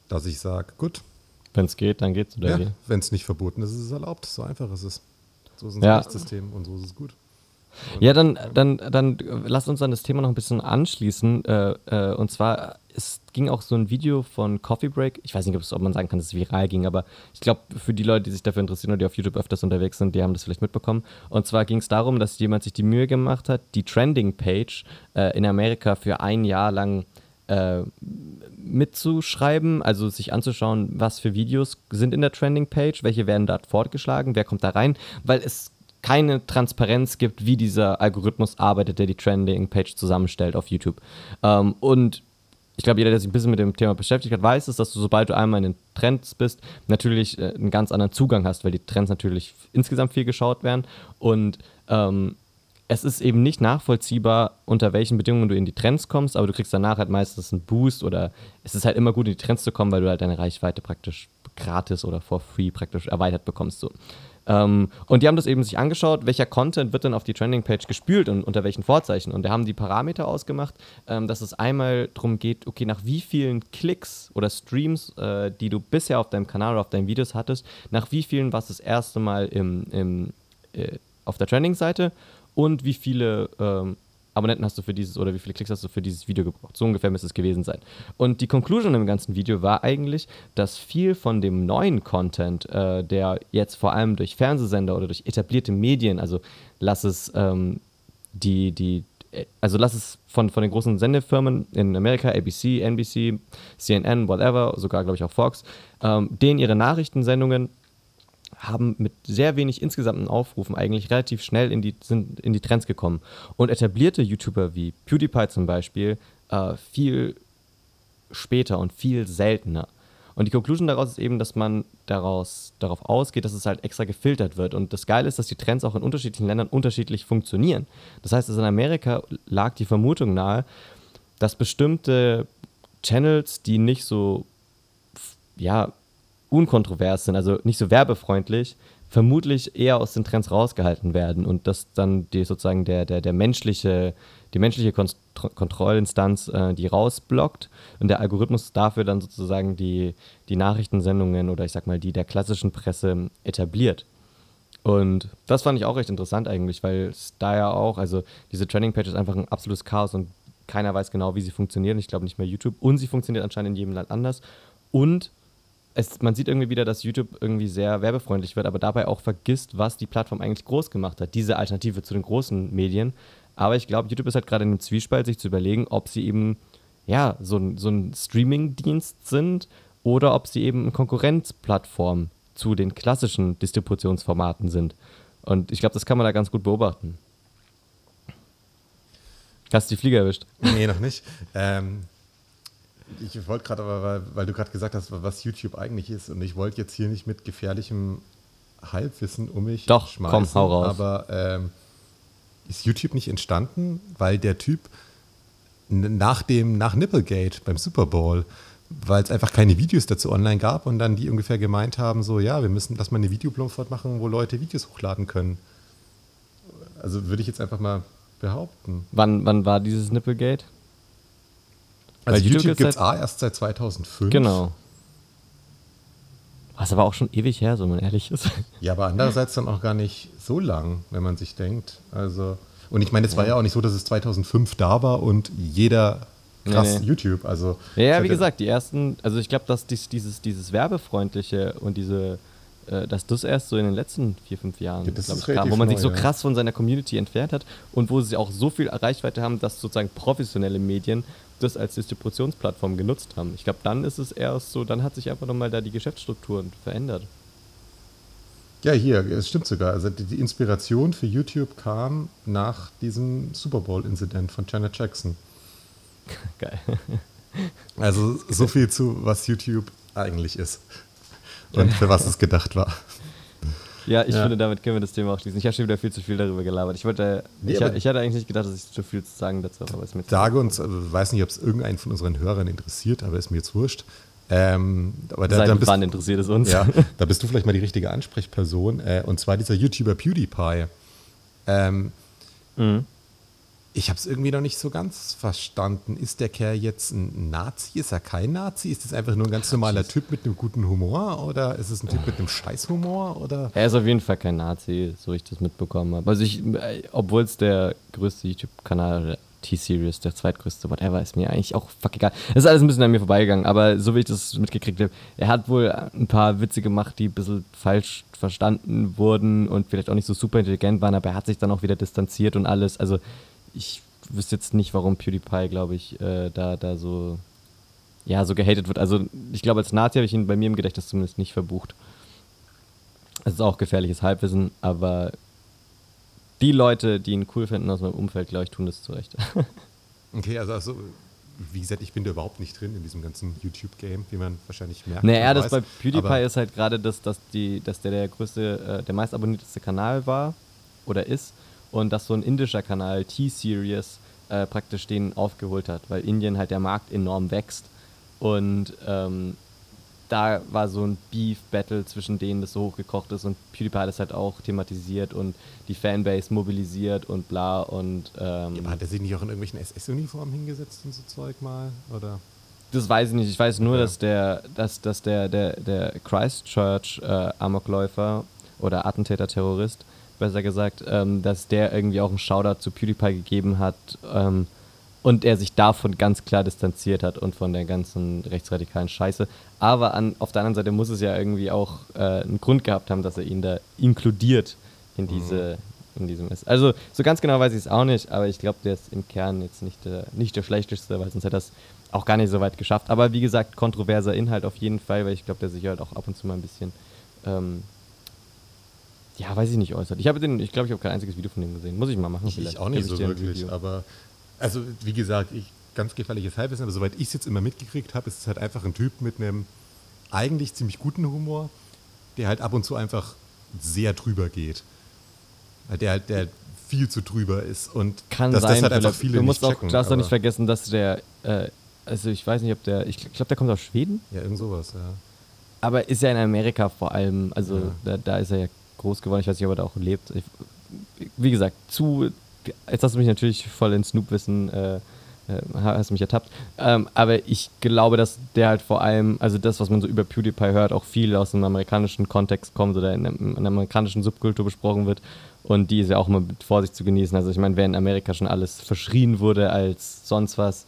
dass ich sage, gut. Wenn es geht, dann geht's oder ja, Wenn es nicht verboten ist, ist es erlaubt. So einfach ist es. So ist unser ja. Rechtssystem und so ist es gut. Und ja, dann, dann, dann lass uns an das Thema noch ein bisschen anschließen. Äh, äh, und zwar, es ging auch so ein Video von Coffee Break. Ich weiß nicht, ob man sagen kann, dass es viral ging, aber ich glaube, für die Leute, die sich dafür interessieren oder die auf YouTube öfters unterwegs sind, die haben das vielleicht mitbekommen. Und zwar ging es darum, dass jemand sich die Mühe gemacht hat, die Trending-Page äh, in Amerika für ein Jahr lang äh, mitzuschreiben, also sich anzuschauen, was für Videos sind in der Trending-Page, welche werden dort fortgeschlagen, wer kommt da rein, weil es keine Transparenz gibt, wie dieser Algorithmus arbeitet, der die Trending-Page zusammenstellt auf YouTube. Ähm, und ich glaube, jeder, der sich ein bisschen mit dem Thema beschäftigt hat, weiß es, dass du, sobald du einmal in den Trends bist, natürlich äh, einen ganz anderen Zugang hast, weil die Trends natürlich insgesamt viel geschaut werden. Und ähm, es ist eben nicht nachvollziehbar, unter welchen Bedingungen du in die Trends kommst, aber du kriegst danach halt meistens einen Boost oder es ist halt immer gut, in die Trends zu kommen, weil du halt deine Reichweite praktisch gratis oder for free praktisch erweitert bekommst. So. Ähm, und die haben das eben sich angeschaut, welcher Content wird denn auf die Trending-Page gespült und unter welchen Vorzeichen. Und da haben die Parameter ausgemacht, ähm, dass es einmal darum geht, okay, nach wie vielen Klicks oder Streams, äh, die du bisher auf deinem Kanal oder auf deinen Videos hattest, nach wie vielen warst du das erste Mal im, im, äh, auf der Trending-Seite und wie viele ähm, Abonnenten hast du für dieses oder wie viele Klicks hast du für dieses Video gebraucht. So ungefähr müsste es gewesen sein. Und die Conclusion im ganzen Video war eigentlich, dass viel von dem neuen Content, äh, der jetzt vor allem durch Fernsehsender oder durch etablierte Medien, also lass es ähm, die, die, also lass es von, von den großen Sendefirmen in Amerika, ABC, NBC, CNN, whatever, sogar glaube ich auch Fox, ähm, denen ihre Nachrichtensendungen haben mit sehr wenig insgesamten Aufrufen eigentlich relativ schnell in die, sind in die Trends gekommen. Und etablierte YouTuber wie PewDiePie zum Beispiel äh, viel später und viel seltener. Und die Conclusion daraus ist eben, dass man daraus, darauf ausgeht, dass es halt extra gefiltert wird. Und das Geile ist, dass die Trends auch in unterschiedlichen Ländern unterschiedlich funktionieren. Das heißt, in Amerika lag die Vermutung nahe, dass bestimmte Channels, die nicht so ja, unkontrovers sind, also nicht so werbefreundlich, vermutlich eher aus den Trends rausgehalten werden und dass dann die sozusagen der, der, der menschliche, die menschliche Kon Kontrollinstanz äh, die rausblockt und der Algorithmus dafür dann sozusagen die, die Nachrichtensendungen oder ich sag mal die der klassischen Presse etabliert. Und das fand ich auch recht interessant eigentlich, weil es da ja auch, also diese Trending-Page ist einfach ein absolutes Chaos und keiner weiß genau, wie sie funktionieren. Ich glaube nicht mehr YouTube. Und sie funktioniert anscheinend in jedem Land anders. Und es, man sieht irgendwie wieder, dass YouTube irgendwie sehr werbefreundlich wird, aber dabei auch vergisst, was die Plattform eigentlich groß gemacht hat, diese Alternative zu den großen Medien. Aber ich glaube, YouTube ist halt gerade in einem Zwiespalt, sich zu überlegen, ob sie eben ja, so, so ein Streaming-Dienst sind oder ob sie eben eine Konkurrenzplattform zu den klassischen Distributionsformaten sind. Und ich glaube, das kann man da ganz gut beobachten. Hast du die Flieger erwischt? Nee, noch nicht. Ähm, ich wollte gerade aber, weil, weil du gerade gesagt hast, was YouTube eigentlich ist, und ich wollte jetzt hier nicht mit gefährlichem Halbwissen um mich Doch, schmeißen. Komm, hau raus. Aber ähm, ist YouTube nicht entstanden, weil der Typ nach dem, nach Nipplegate beim Super Bowl, weil es einfach keine Videos dazu online gab und dann die ungefähr gemeint haben, so, ja, wir müssen, lass mal eine Videoplattform machen, wo Leute Videos hochladen können. Also würde ich jetzt einfach mal behaupten. Wann, wann war dieses Nipplegate? Also Weil YouTube gibt es A erst seit 2005. Genau. Was aber auch schon ewig her, so man ehrlich ist. Ja, aber andererseits dann auch gar nicht so lang, wenn man sich denkt. Also, und ich meine, es war ja. auch nicht so, dass es 2005 da war und jeder krass nee, nee. YouTube. Also, ja, wie gesagt, die ersten, also ich glaube, dass dies, dieses, dieses Werbefreundliche und diese, äh, dass das erst so in den letzten vier, fünf Jahren ja, ich, kam, wo man neu, sich so krass von seiner Community entfernt hat und wo sie auch so viel Reichweite haben, dass sozusagen professionelle Medien das als Distributionsplattform genutzt haben. Ich glaube, dann ist es erst so, dann hat sich einfach nochmal da die Geschäftsstruktur verändert. Ja, hier, es stimmt sogar. Also die, die Inspiration für YouTube kam nach diesem Super Bowl-Inzident von Janet Jackson. Geil. Also so viel zu, was YouTube eigentlich ist und für was es gedacht war. Ja, ich ja. finde, damit können wir das Thema auch schließen. Ich habe schon wieder viel zu viel darüber gelabert. Ich, wollte, nee, ich, ich, hatte eigentlich nicht gedacht, dass ich zu viel zu sagen dazu habe. Ich sage uns, also, weiß nicht, ob es irgendeinen von unseren Hörern interessiert, aber ist mir jetzt wurscht. Ähm, aber da, dann bist, wann interessiert es uns? Ja, da bist du vielleicht mal die richtige Ansprechperson. Äh, und zwar dieser YouTuber PewDiePie. Ähm, mhm ich habe es irgendwie noch nicht so ganz verstanden. Ist der Kerl jetzt ein Nazi? Ist er kein Nazi? Ist das einfach nur ein ganz normaler Typ mit einem guten Humor? Oder ist es ein Typ mit einem Scheißhumor? Oder? Er ist auf jeden Fall kein Nazi, so ich das mitbekommen habe. Also ich, obwohl es der größte YouTube-Kanal T-Series, der zweitgrößte, whatever, ist mir eigentlich auch fuck egal. Das ist alles ein bisschen an mir vorbeigegangen, aber so wie ich das mitgekriegt habe, er hat wohl ein paar Witze gemacht, die ein bisschen falsch verstanden wurden und vielleicht auch nicht so super intelligent waren, aber er hat sich dann auch wieder distanziert und alles. Also ich wüsste jetzt nicht, warum PewDiePie, glaube ich, äh, da, da so, ja, so gehatet wird. Also ich glaube, als Nazi habe ich ihn bei mir im Gedächtnis zumindest nicht verbucht. Es ist auch gefährliches Halbwissen, aber die Leute, die ihn cool finden aus meinem Umfeld, glaube ich, tun das zurecht. okay, also, also wie gesagt, ich bin da überhaupt nicht drin in diesem ganzen YouTube-Game, wie man wahrscheinlich merkt. Naja, das bei PewDiePie ist halt gerade, dass, dass, dass der der größte, äh, der meist abonnierteste Kanal war oder ist und dass so ein indischer Kanal, T-Series, äh, praktisch den aufgeholt hat, weil Indien halt der Markt enorm wächst. Und ähm, da war so ein Beef-Battle zwischen denen, das so hochgekocht ist und PewDiePie hat das halt auch thematisiert und die Fanbase mobilisiert und bla und. Ähm, ja, aber hat er sich nicht auch in irgendwelchen SS-Uniformen hingesetzt und so Zeug mal? Oder? Das weiß ich nicht. Ich weiß nur, ja. dass der, dass, dass der, der, der Christchurch-Amokläufer äh, oder Attentäter-Terrorist besser gesagt, ähm, dass der irgendwie auch einen Shoutout zu PewDiePie gegeben hat ähm, und er sich davon ganz klar distanziert hat und von der ganzen rechtsradikalen Scheiße. Aber an, auf der anderen Seite muss es ja irgendwie auch äh, einen Grund gehabt haben, dass er ihn da inkludiert in mhm. diese. In diesem ist. Also, so ganz genau weiß ich es auch nicht, aber ich glaube, der ist im Kern jetzt nicht der, nicht der schlechteste, weil sonst hätte er es auch gar nicht so weit geschafft. Aber wie gesagt, kontroverser Inhalt auf jeden Fall, weil ich glaube, der sich halt auch ab und zu mal ein bisschen ähm, ja, weiß ich nicht äußert. Ich habe den, ich glaube, ich habe kein einziges Video von dem gesehen. Muss ich mal machen. Ich auch nicht so wirklich, aber also wie gesagt, ich ganz gefährliches Halbwissen, aber soweit ich es jetzt immer mitgekriegt habe, ist es halt einfach ein Typ mit einem eigentlich ziemlich guten Humor, der halt ab und zu einfach sehr drüber geht. Der halt, der viel zu drüber ist und Kann dass sein, das halt einfach viele du musst nicht checken, auch, darfst auch nicht vergessen, dass der, äh, also ich weiß nicht, ob der, ich glaube, der kommt aus Schweden. Ja, irgend sowas, ja. Aber ist ja in Amerika vor allem, also ja. da, da ist er ja groß geworden. Ich weiß nicht, ob er da auch lebt. Ich, wie gesagt, zu. Jetzt hast du mich natürlich voll in Snoop-Wissen. Äh, äh, hast mich ertappt. Ähm, aber ich glaube, dass der halt vor allem, also das, was man so über PewDiePie hört, auch viel aus dem amerikanischen Kontext kommt oder in der, in der amerikanischen Subkultur besprochen wird. Und die ist ja auch immer mit Vorsicht zu genießen. Also ich meine, wer in Amerika schon alles verschrien wurde als sonst was,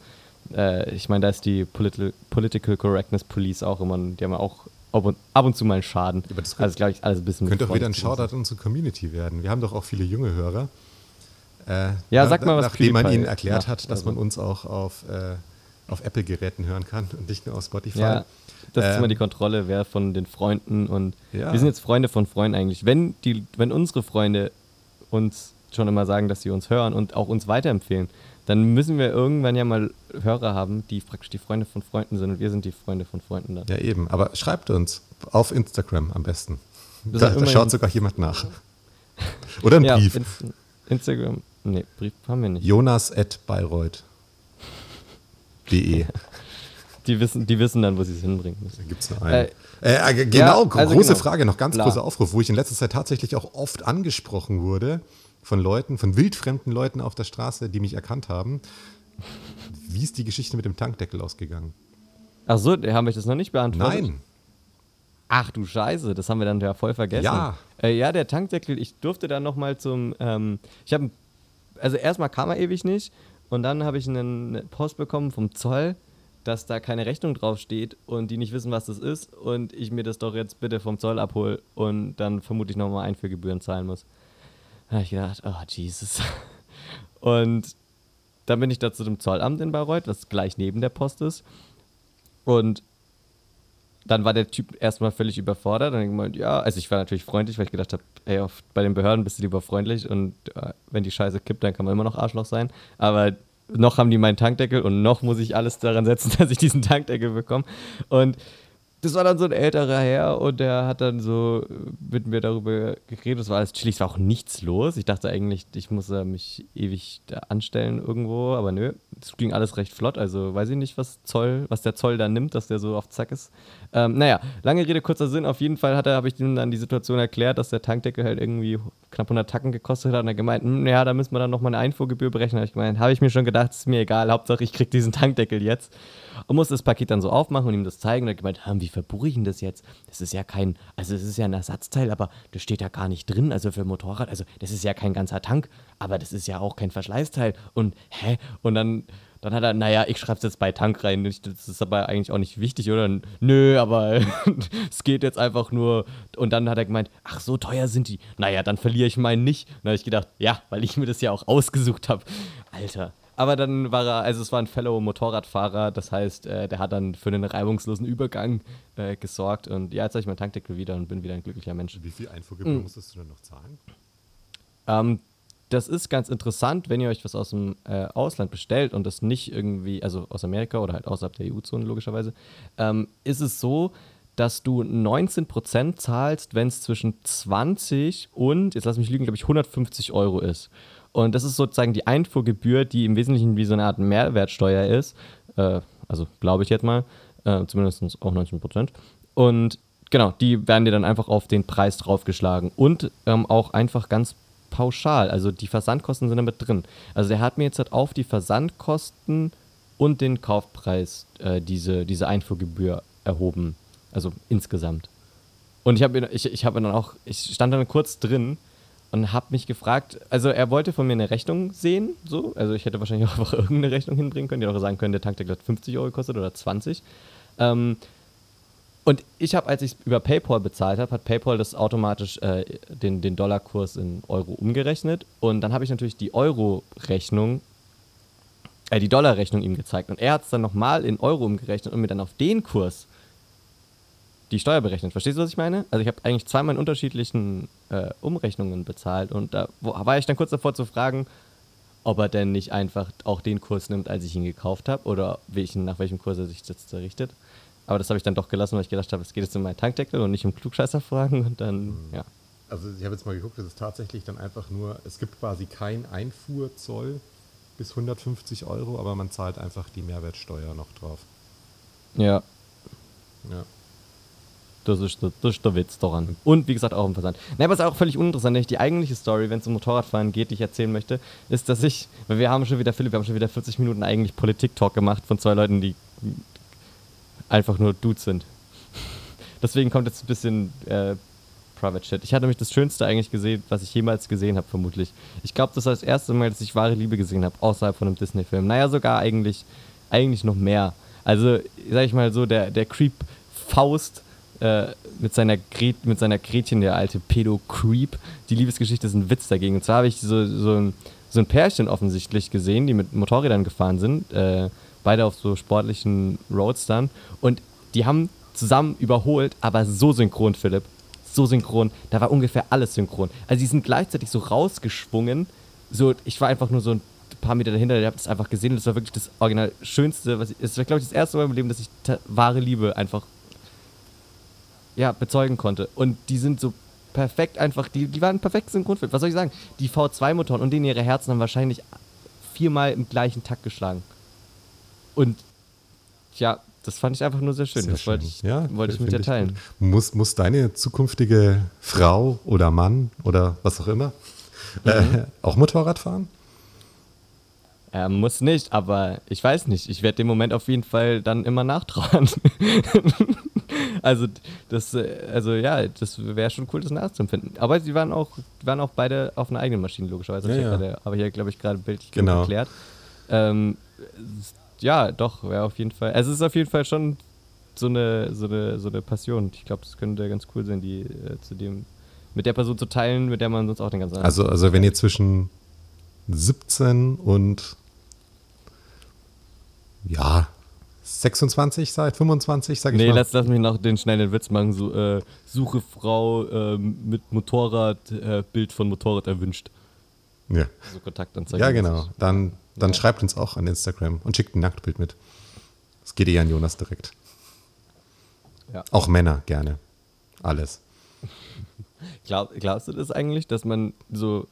äh, ich meine, da ist die Political, Correctness Police auch immer, die haben ja auch und, ab und zu mal einen Schaden. Ja, das also glaube ich alles ein bisschen. Könnte doch wieder ein Shoutout an unsere Community werden. Wir haben doch auch viele junge Hörer. Äh, ja, sag mal was. Nachdem man ihnen erklärt ja, hat, dass also. man uns auch auf äh, auf Apple-Geräten hören kann und nicht nur auf Spotify. Ja, das ist Ähm, immer die Kontrolle, wer von den Freunden und Ja. wir sind jetzt Freunde von Freunden eigentlich. Wenn, die, wenn unsere Freunde uns schon immer sagen, dass sie uns hören und auch uns weiterempfehlen, dann müssen wir irgendwann ja mal Hörer haben, die praktisch die Freunde von Freunden sind und wir sind die Freunde von Freunden dann. Ja, eben. Aber schreibt uns auf Instagram am besten. Das Da, da schaut sogar jemand nach. Oder ein ja, Brief. Inst Instagram, nee, Brief haben wir nicht. Jonas at Bayreuth. De. Die wissen, die wissen dann, wo sie es hinbringen müssen. Da gibt es nur einen. Äh, Äh, äh, genau, ja, also große genau. Frage, noch ganz Klar. großer Aufruf, wo ich in letzter Zeit tatsächlich auch oft angesprochen wurde von Leuten, von wildfremden Leuten auf der Straße, die mich erkannt haben. Wie ist die Geschichte mit dem Tankdeckel ausgegangen? Ach so, haben wir das noch nicht beantwortet? Nein. Ach du Scheiße, das haben wir dann ja voll vergessen. Ja. Äh, ja, der Tankdeckel, ich durfte dann nochmal zum, ähm, ich habe, also erstmal kam er ewig nicht und dann habe ich einen- eine Post bekommen vom Zoll, dass da keine Rechnung draufsteht und die nicht wissen, was das ist und ich mir das doch jetzt bitte vom Zoll abhole und dann vermutlich nochmal Einführgebühren zahlen muss. Da habe ich gedacht, oh Jesus. Und dann bin ich da zu dem Zollamt in Bayreuth, was gleich neben der Post ist. Und dann war der Typ erstmal völlig überfordert und ich gemeint, ja, also ich war natürlich freundlich, weil ich gedacht habe, ey, auf, bei den Behörden bist du lieber freundlich und äh, wenn die Scheiße kippt, dann kann man immer noch Arschloch sein. Aber noch haben die meinen Tankdeckel und noch muss ich alles daran setzen, dass ich diesen Tankdeckel bekomme. Und das war dann so ein älterer Herr und der hat dann so mit mir darüber geredet. Es war alles chillig, es war auch nichts los. Ich dachte eigentlich, ich muss äh, mich ewig da anstellen irgendwo, aber nö, es ging alles recht flott. Also weiß ich nicht, was Zoll, was der Zoll da nimmt, dass der so auf Zack ist. Ähm, naja, lange Rede, kurzer Sinn. Auf jeden Fall habe ich ihm dann die Situation erklärt, dass der Tankdeckel halt irgendwie knapp 100 Tacken gekostet hat. Und er gemeint, hm, ja, da müssen wir dann nochmal eine Einfuhrgebühr berechnen. Habe ich gemeint, habe ich mir schon gedacht, ist mir egal, Hauptsache ich krieg diesen Tankdeckel jetzt. Und musste das Paket dann so aufmachen und ihm das zeigen. Und er gemeint, hm, wie verbuche ich denn das jetzt? Das ist ja kein, also es ist ja ein Ersatzteil, aber das steht ja gar nicht drin. Also für Motorrad, also das ist ja kein ganzer Tank, aber das ist ja auch kein Verschleißteil. Und hä? Und dann dann hat er, naja, ich schreibe es jetzt bei Tank rein. Das ist aber eigentlich auch nicht wichtig, oder? Nö, aber es geht jetzt einfach nur. Und dann hat er gemeint, ach, so teuer sind die. Naja, dann verliere ich meinen nicht. Und dann habe ich gedacht, ja, weil ich mir das ja auch ausgesucht habe. Alter. Aber dann war er, also es war ein Fellow Motorradfahrer, das heißt, äh, der hat dann für einen reibungslosen Übergang äh, gesorgt. Und ja, jetzt habe ich meinen Tankdeckel wieder und bin wieder ein glücklicher Mensch. Wie viel Einfuhrgebühr Mhm. musstest du denn noch zahlen? Ähm, das ist ganz interessant, wenn ihr euch was aus dem äh, Ausland bestellt und das nicht irgendwie, also aus Amerika oder halt außerhalb der EU-Zone logischerweise, ähm, ist es so, dass du 19% zahlst, wenn es zwischen 20 und, jetzt lass mich lügen, glaube ich, 150 Euro ist. Und das ist sozusagen die Einfuhrgebühr, die im Wesentlichen wie so eine Art Mehrwertsteuer ist. Äh, also glaube ich jetzt mal, äh, zumindest auch 19%. Und genau, die werden dir dann einfach auf den Preis draufgeschlagen. Und ähm, auch einfach ganz pauschal. Also die Versandkosten sind damit drin. Also er hat mir jetzt halt auf die Versandkosten und den Kaufpreis äh, diese, diese Einfuhrgebühr erhoben. Also insgesamt. Und ich habe ich, ich hab dann auch, ich stand dann kurz drin und habe mich gefragt, also er wollte von mir eine Rechnung sehen, so, also ich hätte wahrscheinlich auch einfach irgendeine Rechnung hinbringen können, die auch sagen können, der Tankdeckel hat 50 Euro gekostet oder 20. Ähm, und ich habe, als ich über PayPal bezahlt habe, hat PayPal das automatisch äh, den, den Dollarkurs in Euro umgerechnet. Und dann habe ich natürlich die Euro-Rechnung, äh, die Dollar-Rechnung ihm gezeigt. Und er hat es dann nochmal in Euro umgerechnet und mir dann auf den Kurs die Steuer berechnet. Verstehst du, was ich meine? Also ich habe eigentlich zweimal in unterschiedlichen äh, Umrechnungen bezahlt. Und da wo, war ich dann kurz davor zu fragen, ob er denn nicht einfach auch den Kurs nimmt, als ich ihn gekauft habe. Oder welchen, nach welchem Kurs er sich jetzt richtet. Aber das habe ich dann doch gelassen, weil ich gedacht habe, es geht jetzt um meinen Tankdeckel und nicht um Klugscheißerfragen. Und dann, ja. Also ich habe jetzt mal geguckt, das ist tatsächlich dann einfach nur, es gibt quasi kein Einfuhrzoll bis 150 Euro, aber man zahlt einfach die Mehrwertsteuer noch drauf. Ja, Ja. Das ist, der- das ist der Witz daran. Und wie gesagt, auch im Versand. Ne, aber es ist auch völlig uninteressant. Nämlich die eigentliche Story, wenn es um Motorradfahren geht, die ich erzählen möchte, ist, dass ich, weil wir haben schon wieder, Philipp, wir haben schon wieder 40 Minuten eigentlich Politik-Talk gemacht von zwei Leuten, die einfach nur Dudes sind. Deswegen kommt jetzt ein bisschen äh, Private Shit. Ich hatte nämlich das Schönste eigentlich gesehen, was ich jemals gesehen habe, vermutlich. Ich glaube, das war das erste Mal, dass ich wahre Liebe gesehen habe, außerhalb von einem Disney-Film. Naja, sogar eigentlich, eigentlich noch mehr. Also, sag ich mal so, der, der Creep Faust äh, mit, seiner mit seiner Gretchen, der alte Pedo-Creep, die Liebesgeschichte ist ein Witz dagegen. Und zwar habe ich so, so, ein, so ein Pärchen offensichtlich gesehen, die mit Motorrädern gefahren sind, äh, beide auf so sportlichen Roadstern. Und die haben zusammen überholt, aber so synchron, Philipp. So synchron. Da war ungefähr alles synchron. Also die sind gleichzeitig so rausgeschwungen. So, ich war einfach nur so ein paar Meter dahinter, ihr habt es einfach gesehen. Das war wirklich das original Schönste. Was ich, das war, glaube ich, das erste Mal im Leben, dass ich wahre Liebe einfach ja, bezeugen konnte. Und die sind so perfekt einfach, die, die waren perfekt synchronfit. Was soll ich sagen? Die V2-Motoren und denen ihre Herzen haben wahrscheinlich viermal im gleichen Takt geschlagen. Und ja, das fand ich einfach nur sehr schön. Sehr das wollte ich, ja, wollte ich mit dir teilen. Muss, muss deine zukünftige Frau oder Mann oder was auch immer mhm. äh, auch Motorrad fahren? Er muss nicht, aber ich weiß nicht. Ich werde dem Moment auf jeden Fall dann immer nachtrauern. also, das, äh, also ja, das wäre schon cool, das nachzuempfinden. Aber sie waren auch, waren auch beide auf einer eigenen Maschine, logischerweise. Ja, ja. Grade, aber hier, glaube ich, gerade bildlich genau. erklärt. Ähm, ja, doch, wäre auf jeden Fall. Also, es ist auf jeden Fall schon so eine, so eine, so eine Passion. Ich glaube, das könnte ganz cool sein, die äh, zu dem, mit der Person zu teilen, mit der man sonst auch den ganzen Also, also wenn ihr zwischen 17 und ja, 26 seid, 25, sag ich nee, mal. Nee, lass, lass mich noch den schnellen Witz machen. So, äh, suche Frau äh, mit Motorrad, äh, Bild von Motorrad erwünscht. Ja. So Kontaktanzeige. Ja, genau. Dann, dann ja. schreibt uns auch an Instagram und schickt ein Nacktbild mit. Das geht eh an Jonas direkt. Ja. Auch Männer gerne. Alles. Glaub, glaubst du das eigentlich, dass man so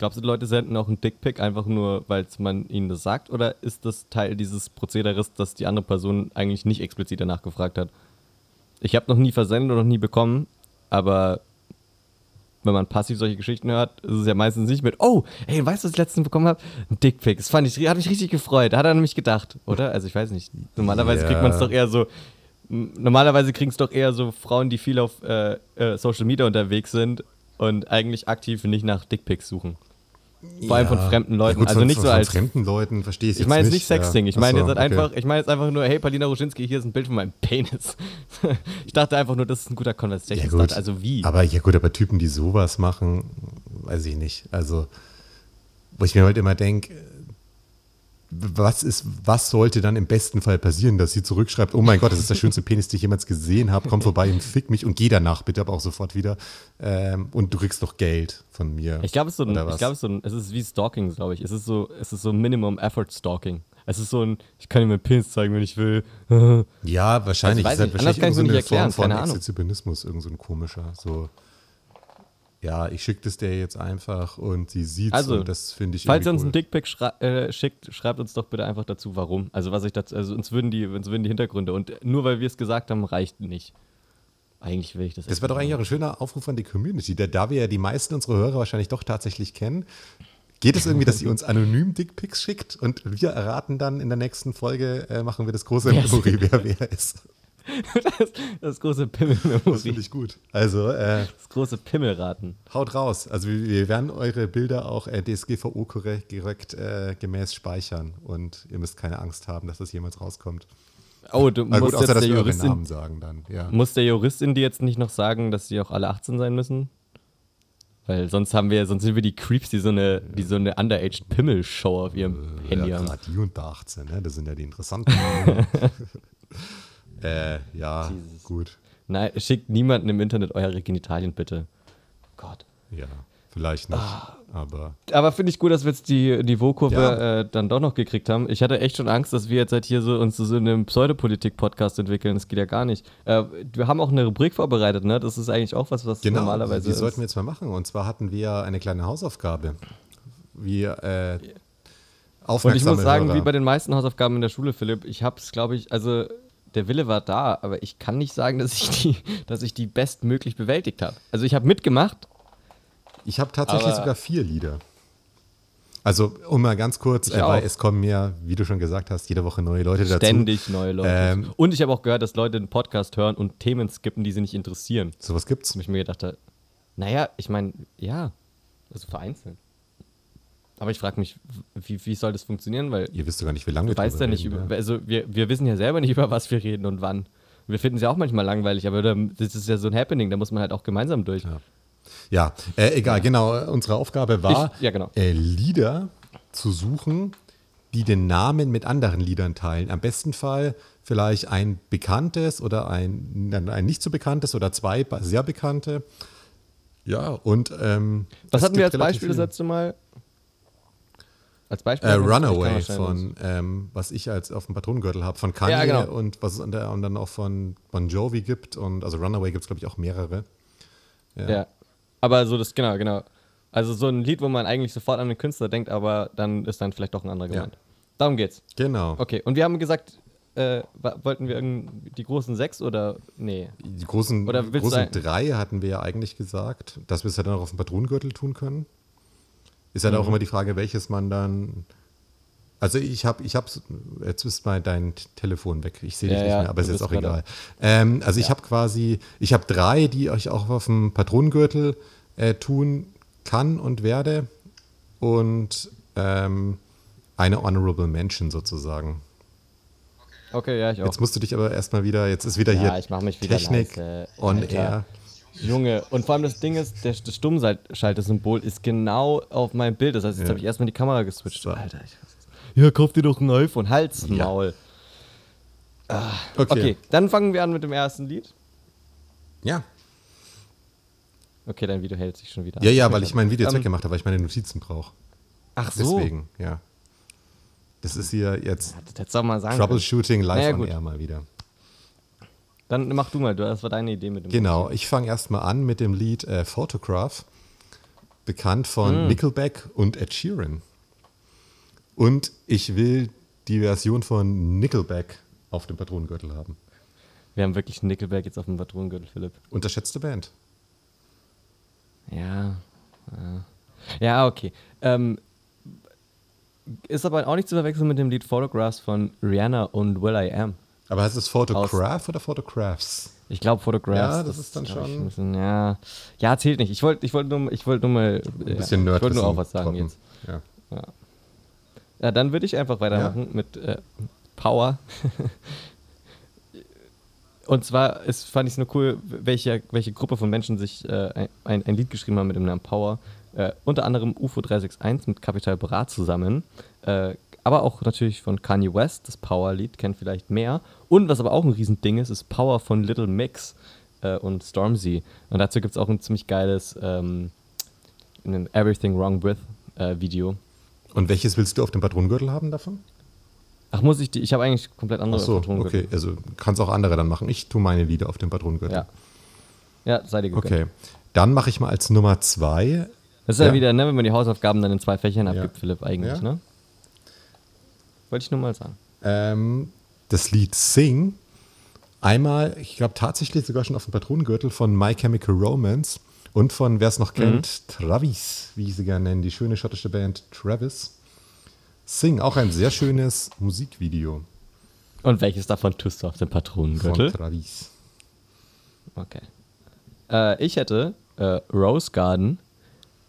Glaubst du, die Leute senden auch einen Dickpick einfach nur, weil man ihnen das sagt? Oder ist das Teil dieses Prozederes, dass die andere Person eigentlich nicht explizit danach gefragt hat? Ich habe noch nie versendet und noch nie bekommen, aber wenn man passiv solche Geschichten hört, ist es ja meistens nicht mit, oh, ey, weißt du, was ich letztens bekommen habe? Ein Dickpick. Das fand ich, hat mich richtig gefreut. Da hat er nämlich gedacht, oder? Also ich weiß nicht. Normalerweise yeah. kriegt man es doch eher so, normalerweise kriegen es doch eher so Frauen, die viel auf äh, äh, Social Media unterwegs sind und eigentlich aktiv nicht nach Dickpics suchen. Vor allem von fremden Leuten. Ja, gut, also nicht von, so als. Von fremden Leuten verstehe ich Ich meine jetzt nicht Sexting. Ich meine jetzt okay. einfach, ich meine jetzt einfach nur, hey Palina Ruschinski, hier ist ein Bild von meinem Penis. ich dachte einfach nur, das ist ein guter Conversation. Ja, gut. Also wie? Aber ja gut, aber Typen, die sowas machen, weiß ich nicht. Also, wo ich mir halt immer denke, was ist, was sollte dann im besten Fall passieren, dass sie zurückschreibt, oh mein Gott, das ist der schönste Penis, den ich jemals gesehen habe, komm vorbei und fick mich und geh danach bitte aber auch sofort wieder ähm, und du kriegst doch Geld von mir. Ich glaube, es ist so ein, ich glaube, es ist so ein, es ist wie Stalking, glaube ich. Es ist so, es ist so Minimum Effort Stalking. Es ist so ein, ich kann dir meinen Penis zeigen, wenn ich will. ja, wahrscheinlich. Also, ist halt wahrscheinlich kann ich so nicht erklären, Form von Exhibitionismus, irgend so ein komischer, so ja, ich schicke das der jetzt einfach und sie sieht also, und das finde ich Falls ihr uns cool. einen Dickpick schrei äh, schickt, schreibt uns doch bitte einfach dazu, warum. Also was ich dazu, also uns würden die, uns würden die Hintergründe und nur weil wir es gesagt haben, reicht nicht. Eigentlich will ich das. Das wäre doch eigentlich auch ein schöner Aufruf an die Community, da, da wir ja die meisten unserer Hörer wahrscheinlich doch tatsächlich kennen. Geht es irgendwie, dass ihr uns anonym Dickpics schickt und wir erraten dann in der nächsten Folge, äh, machen wir das große yes. Memory, wer wer ist. Das, das große Pimmelmemory. Das finde ich gut. Also, äh, das große Pimmelraten. Haut raus. Also, wir werden eure Bilder auch äh, DSGVO korrekt, direkt äh, gemäß speichern und ihr müsst keine Angst haben, dass das jemals rauskommt. Oh, du musst gut, außer, jetzt dass der Juristin, Namen sagen dann. Ja. Muss der Juristin dir jetzt nicht noch sagen, dass sie auch alle 18 sein müssen? Weil sonst haben wir, sonst sind wir die Creeps, die so eine, die so eine underaged Pimmel-Show auf ihrem äh, Handy ja, haben. Die unter 18, ne? Das sind ja die interessanten. Äh, ja, Jesus. gut. Nein, schickt niemanden im Internet eure Genitalien, bitte. Gott. Ja, vielleicht nicht. Ah. Aber, aber finde ich gut, dass wir jetzt die Niveaukurve ja. äh, dann doch noch gekriegt haben. Ich hatte echt schon Angst, dass wir jetzt halt hier so uns so in einem Pseudopolitik-Podcast entwickeln. Das geht ja gar nicht. Äh, wir haben auch eine Rubrik vorbereitet, ne? Das ist eigentlich auch was, was genau, normalerweise. Die sollten wir jetzt mal machen. Und zwar hatten wir eine kleine Hausaufgabe. Wir äh, Und ich muss sagen, Hörer. wie bei den meisten Hausaufgaben in der Schule, Philipp, ich habe es, glaube ich, also der Wille war da, aber ich kann nicht sagen, dass ich die, dass ich die bestmöglich bewältigt habe. Also ich habe mitgemacht. Ich habe tatsächlich sogar vier Lieder. Also, um mal ganz kurz, äh, weil es kommen ja, wie du schon gesagt hast, jede Woche neue Leute dazu. Ständig neue Leute. Ähm, und ich habe auch gehört, dass Leute den Podcast hören und Themen skippen, die sie nicht interessieren. Sowas gibt's? Und ich mir gedacht habe, naja, ich meine, ja, also vereinzelt. Aber ich frage mich, wie, wie soll das funktionieren? Weil Ihr wisst gar nicht, wie lange wir weißt ja nicht über, Also wir, wir wissen ja selber nicht, über was wir reden und wann. Wir finden es ja auch manchmal langweilig, aber das ist ja so ein Happening, da muss man halt auch gemeinsam durch. Ja, ja äh, egal, genau. Unsere Aufgabe war, ich, ja, genau. äh, Lieder zu suchen, die den Namen mit anderen Liedern teilen. Am besten Fall vielleicht ein bekanntes oder ein, ein nicht so bekanntes oder zwei sehr bekannte. Ja, und. Ähm, Was hatten wir als Beispiel das letzte Mal? Als Beispiel? Äh, Runaway von, ähm, was ich als auf dem Patronengürtel habe, von Kanye ja, genau. und was es und dann auch von Bon Jovi gibt. Und also Runaway gibt es, glaube ich, auch mehrere. Ja. ja. Aber so das, genau, genau. Also so ein Lied, wo man eigentlich sofort an den Künstler denkt, aber dann ist dann vielleicht doch ein anderer gemeint. Ja. Darum geht's. Genau. Okay, und wir haben gesagt, äh, wollten wir die großen sechs oder nee? Die großen, oder großen drei hatten wir ja eigentlich gesagt, dass wir es ja dann auch auf dem Patronengürtel tun können. Ist halt mhm. auch immer die Frage, welches man dann. Also ich habe, ich habe, jetzt ist mal dein Telefon weg. Ich sehe dich ja, nicht mehr, aber ist jetzt auch egal. Ähm, also ja. ich habe quasi, ich habe drei, die ich auch auf dem Patronengürtel äh, tun kann und werde und ähm, eine Honorable Mention sozusagen. Okay, ja, ich auch. Jetzt musst du dich aber erstmal wieder, jetzt ist wieder ja, hier mich wieder Technik leise. on Alter. air. Junge, und vor allem das Ding ist, der, das Stummschalter-Symbol ist genau auf meinem Bild. Das heißt, jetzt ja. habe ich erstmal die Kamera geswitcht. So. Alter, ich Ja, kauf dir doch ein iPhone. Hals, Maul. Ja. Ah, okay. okay, dann fangen wir an mit dem ersten Lied. Ja. Okay, dein Video hält sich schon wieder. Ja, ja, weil ich mein Video jetzt um, weggemacht habe, weil ich meine Notizen brauche. Ach so. Deswegen, ja. Das ist hier jetzt das mal sagen Troubleshooting live naja, on air mal wieder. Dann mach du mal, das war deine Idee mit dem Genau, Lied. ich fange erstmal an mit dem Lied äh, Photograph, bekannt von mm. Nickelback und Ed Sheeran. Und ich will die Version von Nickelback auf dem Patronengürtel haben. Wir haben wirklich Nickelback jetzt auf dem Patronengürtel, Philipp. Unterschätzte Band. Ja. Ja, ja okay. Ähm, ist aber auch nicht zu verwechseln mit dem Lied Photographs von Rihanna und Will I Am. Aber heißt es Photograph oder Photographs? Ich glaube Photographs. Ja, das, ist dann schon. Bisschen, ja. ja, zählt nicht. Ich wollte ich wollt nur, wollt nur mal. Ein bisschen ja, Ich wollte nur auch was sagen jetzt. Ja. ja. ja dann würde ich einfach weitermachen mit äh, Power. Und zwar ist, fand ich es nur cool, welche, welche Gruppe von Menschen sich äh, ein, ein Lied geschrieben haben mit dem Namen Power. Äh, unter anderem UFO 361 mit Capital Bra zusammen. Äh, aber auch natürlich von Kanye West, das Power-Lied, kennt vielleicht mehr. Und was aber auch ein Riesending ist, ist Power von Little Mix äh, und Stormzy. Und dazu gibt es auch ein ziemlich geiles ähm, Everything Wrong With äh, Video. Und welches willst du auf dem Patronengürtel haben davon? Ach, muss ich die? Ich habe eigentlich komplett andere Ach so. Okay, also kannst auch andere dann machen. Ich tue meine Lieder auf dem Patronengürtel. Ja. Ja, sei dir gegönnt. Okay. Dann mache ich mal als Nummer zwei das ist ja, ja wieder, ne, wenn man die Hausaufgaben dann in zwei Fächern abgibt, ja. Philipp, eigentlich, ja. ne? Wollte ich nur mal sagen. Ähm, das Lied Sing, einmal, ich glaube tatsächlich sogar schon auf dem Patronengürtel von My Chemical Romance und von, wer es noch kennt, mhm. Travis, wie ich sie gerne nenne, die schöne schottische Band Travis. Sing, auch ein sehr schönes Musikvideo. Und welches davon tust du auf dem Patronengürtel? Von Travis. Okay. Äh, ich hätte äh, Rose Garden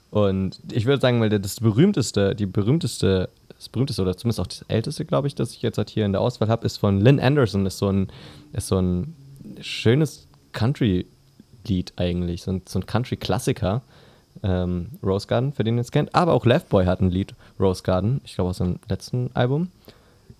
und ich würde sagen, weil das berühmteste, die berühmteste, das berühmteste oder zumindest auch das älteste, glaube ich, das ich jetzt halt hier in der Auswahl habe, ist von Lynn Anderson. Ist so ein, ist so ein schönes Country-Lied eigentlich, so ein, so ein Country-Klassiker. Ähm, Rose Garden, für den ihr es kennt. Aber auch Left Boy hat ein Lied, Rose Garden, ich glaube aus seinem letzten Album.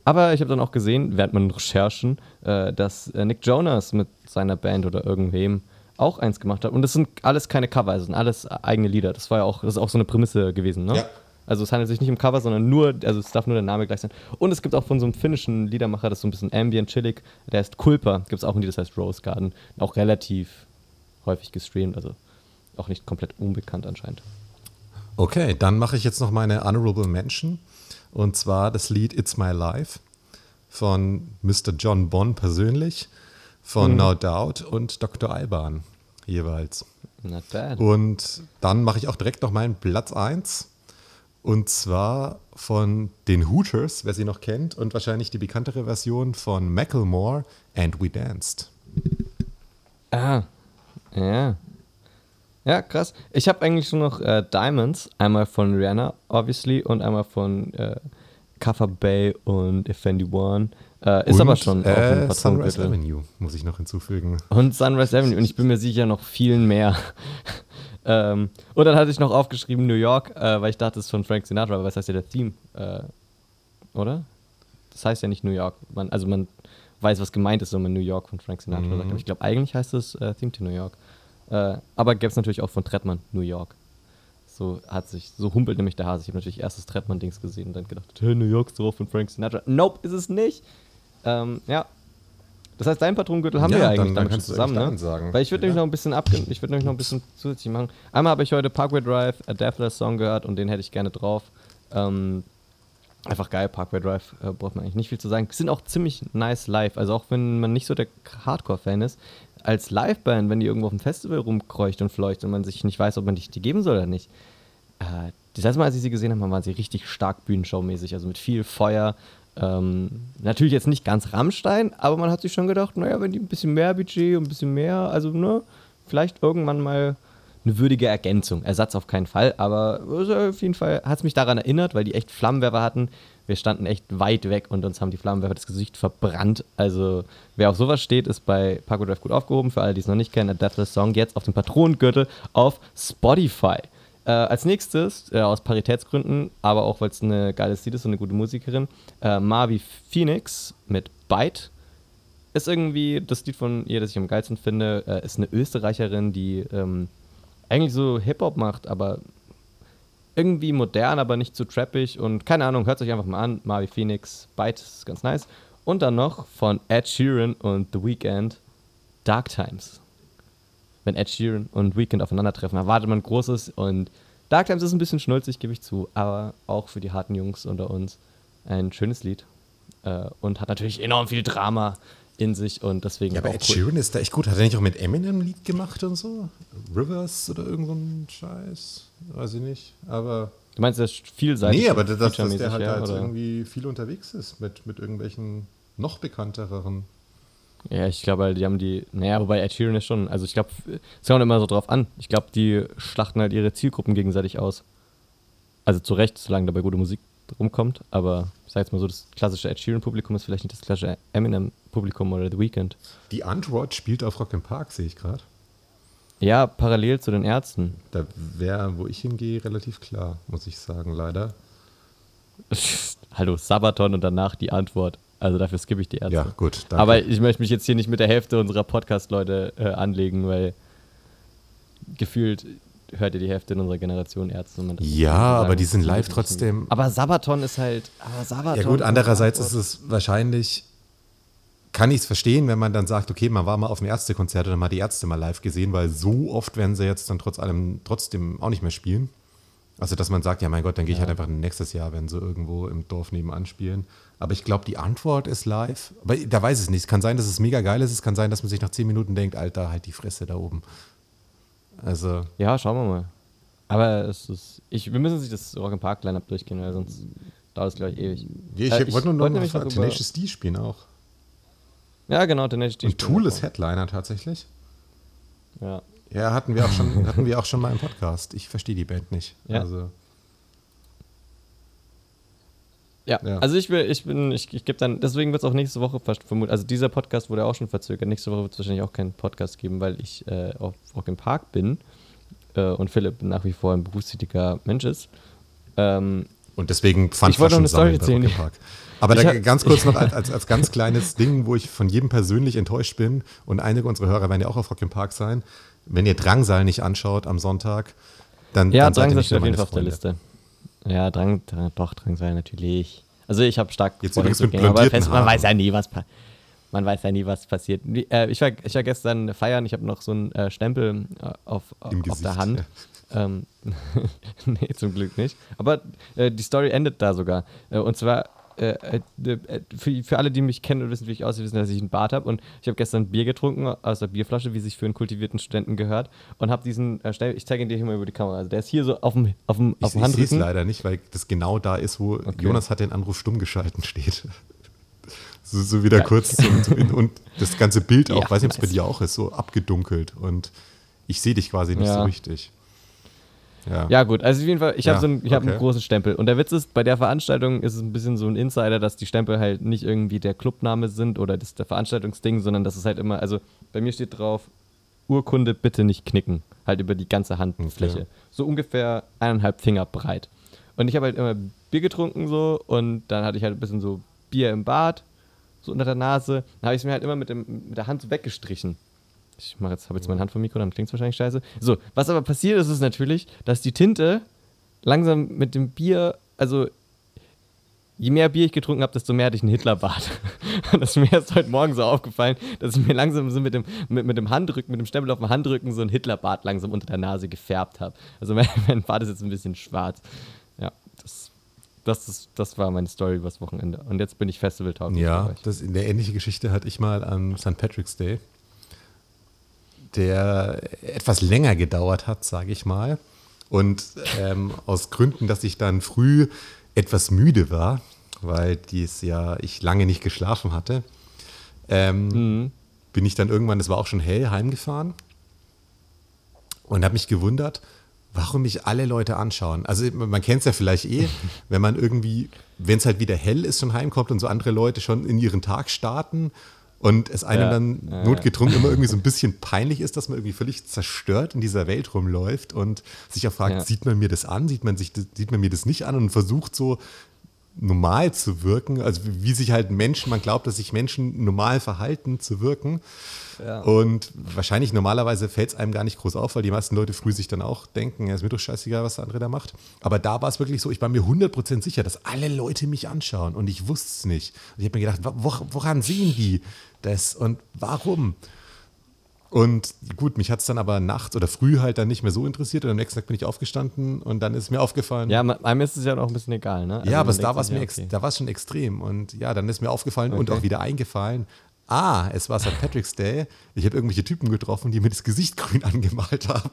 Aber ich habe dann auch gesehen, während meinen Recherchen, äh, dass äh, Nick Jonas mit seiner Band oder irgendwem auch eins gemacht hat. Und das sind alles keine Cover, das sind alles eigene Lieder. Das war ja auch, das ist auch so eine Prämisse gewesen, ne? Ja. Also es handelt sich nicht um Cover, sondern nur, also es darf nur der Name gleich sein. Und es gibt auch von so einem finnischen Liedermacher, das ist so ein bisschen ambient, chillig, der heißt Kulpa, gibt es auch ein Lied, das heißt Rose Garden. Auch relativ häufig gestreamt, also auch nicht komplett unbekannt anscheinend. Okay, dann mache ich jetzt noch meine Honorable Mention. Und zwar das Lied It's My Life von Mr. John Bonn persönlich, von mhm. No Doubt und Dr. Alban jeweils. Not bad. Und dann mache ich auch direkt noch meinen Platz 1. Und zwar von den Hooters, wer sie noch kennt, und wahrscheinlich die bekanntere Version von Macklemore, And We Danced. Ah, ja. Ja, krass. Ich habe eigentlich schon noch äh, Diamonds, einmal von Rihanna, obviously, und einmal von äh, Kaffa Bay und Effendi One. Äh, ist und, aber schon äh, auf Sunrise Avenue, muss ich noch hinzufügen. Und Sunrise Avenue. Und ich bin mir sicher noch viel mehr. Ähm, und dann hatte ich noch aufgeschrieben New York, äh, weil ich dachte, es ist von Frank Sinatra, aber was heißt ja der Theme? Äh, oder? Das heißt ja nicht New York. Man, also man weiß, was gemeint ist, wenn man New York von Frank Sinatra Mhm. sagt. Aber ich glaube, eigentlich heißt es äh, Theme to New York. Äh, aber gäbe es natürlich auch von Trettmann New York. So hat sich, so humpelt nämlich der Hase. Ich habe natürlich erst das Trettmann-Dings gesehen und dann gedacht, hey, New York ist drauf von Frank Sinatra. Nope, ist es nicht. Ähm, ja. Das heißt, dein Patronengürtel haben Ja, wir ja dann- eigentlich dann damit zusammen, ne? sagen. Weil ich würde nämlich Ja. noch ein bisschen abge ich würde nämlich noch ein bisschen zusätzlich machen. Einmal habe ich heute Parkway Drive, a Deathless Song gehört und den hätte ich gerne drauf. Ähm, einfach geil, Parkway Drive, äh, braucht man eigentlich nicht viel zu sagen. Sind auch ziemlich nice live, also auch wenn man nicht so der Hardcore-Fan ist, als Liveband, wenn die irgendwo auf dem Festival rumkreucht und fleucht und man sich nicht weiß, ob man die, geben soll oder nicht. Äh, das erste Mal, als ich sie gesehen habe, waren sie richtig stark Bühnenschaumäßig, also mit viel Feuer. Ähm, natürlich jetzt nicht ganz Rammstein, aber man hat sich schon gedacht, naja, wenn die ein bisschen mehr Budget und ein bisschen mehr, also ne, vielleicht irgendwann mal eine würdige Ergänzung. Ersatz auf keinen Fall, aber äh, auf jeden Fall hat es mich daran erinnert, weil die echt Flammenwerfer hatten. Wir standen echt weit weg und uns haben die Flammenwerfer das Gesicht verbrannt. Also, wer auf sowas steht, ist bei Parkway Drive gut aufgehoben. Für alle, die es noch nicht kennen, A Deathless Song jetzt auf dem Patronengürtel auf Spotify. Äh, als nächstes, äh, aus Paritätsgründen, aber auch weil es eine geiles Lied ist und eine gute Musikerin, äh, Marvi Phoenix mit Bite ist irgendwie das Lied von ihr, das ich am geilsten finde. Äh, ist eine Österreicherin, die ähm, eigentlich so Hip-Hop macht, aber irgendwie modern, aber nicht zu trappig und keine Ahnung, hört euch einfach mal an. Marvi Phoenix, Bite ist ganz nice. Und dann noch von Ed Sheeran und The Weeknd, Dark Times. Wenn Ed Sheeran und Weeknd aufeinandertreffen, erwartet man Großes und Dark Times ist ein bisschen schnulzig, gebe ich zu, aber auch für die harten Jungs unter uns ein schönes Lied äh, und hat natürlich enorm viel Drama in sich und deswegen Ja, aber Ed cool. Sheeran ist da echt gut. Hat er nicht auch mit Eminem ein Lied gemacht und so? Rivers oder irgend so ein Scheiß? Weiß ich nicht. Aber. Du meinst, das ist vielseitig? Nee, aber das, dass der halt ja, oder? irgendwie viel unterwegs ist mit, mit irgendwelchen noch bekanntereren. Ja, ich glaube, halt, die haben die. Naja, wobei Ed Sheeran ist schon. Also, ich glaube, es kommt immer so drauf an. Ich glaube, die schlachten halt ihre Zielgruppen gegenseitig aus. Also, zu Recht, solange dabei gute Musik rumkommt. Aber ich sag jetzt mal so, das klassische Ed Sheeran-Publikum ist vielleicht nicht das klassische Eminem-Publikum oder The Weeknd. Die Antwort spielt auf Rock im Park, sehe ich gerade. Ja, parallel zu den Ärzten. Da wäre, wo ich hingehe, relativ klar, muss ich sagen, leider. Hallo, Sabaton und danach die Antwort. Also, dafür skippe ich die Ärzte. Ja, gut. Danke. Aber ich möchte mich jetzt hier nicht mit der Hälfte unserer Podcast-Leute äh, anlegen, weil gefühlt hört ihr die Hälfte in unserer Generation Ärzte. ja, aber die sind live trotzdem. Aber Sabaton ist halt. Aber Sabaton Ja gut, andererseits ist es wahrscheinlich, kann ich es verstehen, wenn man dann sagt, okay, man war mal auf einem Ärztekonzert und dann mal die Ärzte mal live gesehen, weil so oft werden sie jetzt dann trotz allem trotzdem auch nicht mehr spielen. Also, dass man sagt, ja mein Gott, dann gehe ich halt einfach nächstes Jahr, wenn sie irgendwo im Dorf nebenan spielen. Aber ich glaube, die Antwort ist live. Aber da weiß ich es nicht. Es kann sein, dass es mega geil ist. Es kann sein, dass man sich nach zehn Minuten denkt, Alter, halt die Fresse da oben. Also, Ja, schauen wir mal. Aber es ist. Ich, wir müssen sich das Rock Park Line-Up durchgehen, weil sonst dauert es, glaube ich, ewig. ich Äh, wollte nur noch über- Tenacious D spielen auch. Ja, genau, Tenacious D Und Tool ist Headliner tatsächlich. Ja. Ja, hatten wir auch schon, hatten wir auch schon mal im Podcast. Ich verstehe die Band nicht. Ja. Also, Ja, Ja. also ich will, ich bin, ich, ich gebe dann, deswegen wird es auch nächste Woche vermutlich, also dieser Podcast wurde auch schon verzögert, nächste Woche wird es wahrscheinlich auch keinen Podcast geben, weil ich äh, auf Rock im Park bin äh, und Philipp nach wie vor ein berufstätiger Mensch ist. Ähm, und deswegen Ich wollte noch eine Story erzählen. Aber da hab- ganz kurz noch als, als, als ganz kleines Ding, wo ich von jedem persönlich enttäuscht bin und einige unserer Hörer werden ja auch auf Rock im Park sein. Wenn ihr Drangsal nicht anschaut am Sonntag, dann, ja, dann seid ihr Drangsal nicht steht auf jeden Fall auf der. Liste. Ja, Drang, doch, Drangsal natürlich. Also ich habe stark Jetzt übrigens mit aber fest, man weiß ja nie, was man weiß ja nie, was passiert. Äh, ich, war, ich war gestern feiern, ich habe noch so einen äh, Stempel äh, auf, Im auf Gesicht, der Hand. Ähm, nee, zum Glück nicht. Aber äh, die Story endet da sogar. Und zwar, äh, äh, äh, für, für alle, die mich kennen und wissen, wie ich aussehe, wissen, dass ich einen Bart habe. Und ich habe gestern Bier getrunken aus der Bierflasche, wie sich für einen kultivierten Studenten gehört. Und habe diesen äh, ich zeige ihn dir hier mal über die Kamera. Also der ist hier so auf dem, auf dem, auf Ich, dem ich sehe es Handrücken. leider nicht, weil das genau da ist, wo Jonas hat den Anruf stumm geschalten steht. So, so wieder Geil. kurz und, und, und das ganze Bild auch, Ja, weiß nicht, ob es bei dir auch ist, so abgedunkelt und ich sehe dich quasi nicht Ja. so richtig. Ja. Ja, gut, also auf jeden Fall, ich Ja, habe so einen, ich hab einen okay. großen Stempel. Und der Witz ist, bei der Veranstaltung ist es ein bisschen so ein Insider, dass die Stempel halt nicht irgendwie der Clubname sind oder das der Veranstaltungsding, sondern dass es halt immer, also bei mir steht drauf, Urkunde bitte nicht knicken. Halt über die ganze Handfläche. Okay. So ungefähr eineinhalb Finger breit. Und ich habe halt immer Bier getrunken so und dann hatte ich halt ein bisschen so Bier im Bad, so unter der Nase. Dann habe ich es mir halt immer mit, dem, mit der Hand so weggestrichen. Ich mache jetzt, habe jetzt meine Hand vom Mikro, dann klingt es wahrscheinlich scheiße. So, was aber passiert ist, ist natürlich, dass die Tinte langsam mit dem Bier, also je mehr Bier ich getrunken habe, desto mehr hatte ich einen Hitlerbart. das ist mir erst heute Morgen so aufgefallen, dass ich mir langsam so mit dem, mit, mit dem Handrücken, mit dem Stempel auf dem Handrücken so einen Hitlerbart langsam unter der Nase gefärbt habe. Also mein, mein Bart ist jetzt ein bisschen schwarz. Ja, das, das, ist, das war meine Story übers Wochenende. Und jetzt bin ich festivaltauglich. Ja, das, eine ähnliche Geschichte hatte ich mal am St. Patrick's Day, der etwas länger gedauert hat, sage ich mal. Und ähm, aus Gründen, dass ich dann früh etwas müde war, weil dies ja ich lange nicht geschlafen hatte, ähm, mhm. bin ich dann irgendwann, es war auch schon hell, heimgefahren und habe mich gewundert, warum mich alle Leute anschauen. Also man kennt es ja vielleicht eh, wenn man irgendwie, wenn es halt wieder hell ist, schon heimkommt und so andere Leute schon in ihren Tag starten und es einem ja, dann ja, notgedrungen immer irgendwie so ein bisschen peinlich ist, dass man irgendwie völlig zerstört in dieser Welt rumläuft und sich auch fragt, sieht man mir das an, sieht man, sich, sieht man mir das nicht an? Und versucht so normal zu wirken, also wie sich halt Menschen, man glaubt, dass sich Menschen normal verhalten zu wirken. Ja. Und wahrscheinlich normalerweise fällt es einem gar nicht groß auf, weil die meisten Leute früh sich dann auch denken, ja, ist mir doch scheißegal, was der andere da macht. Aber da war es wirklich so, ich war mir 100% sicher, dass alle Leute mich anschauen und ich wusste es nicht. Und ich habe mir gedacht, woran sehen die das und warum? Und gut, mich hat es dann aber nachts oder früh halt dann nicht mehr so interessiert und am nächsten Tag bin ich aufgestanden und dann ist mir aufgefallen. Ja, einem ist es ja auch ein bisschen egal, ne? Also ja, aber da war es mir okay. da es schon extrem und ja, dann ist mir aufgefallen okay. und auch wieder eingefallen. Ah, es war St. Patrick's Day. Ich habe irgendwelche Typen getroffen, die mir das Gesicht grün angemalt haben.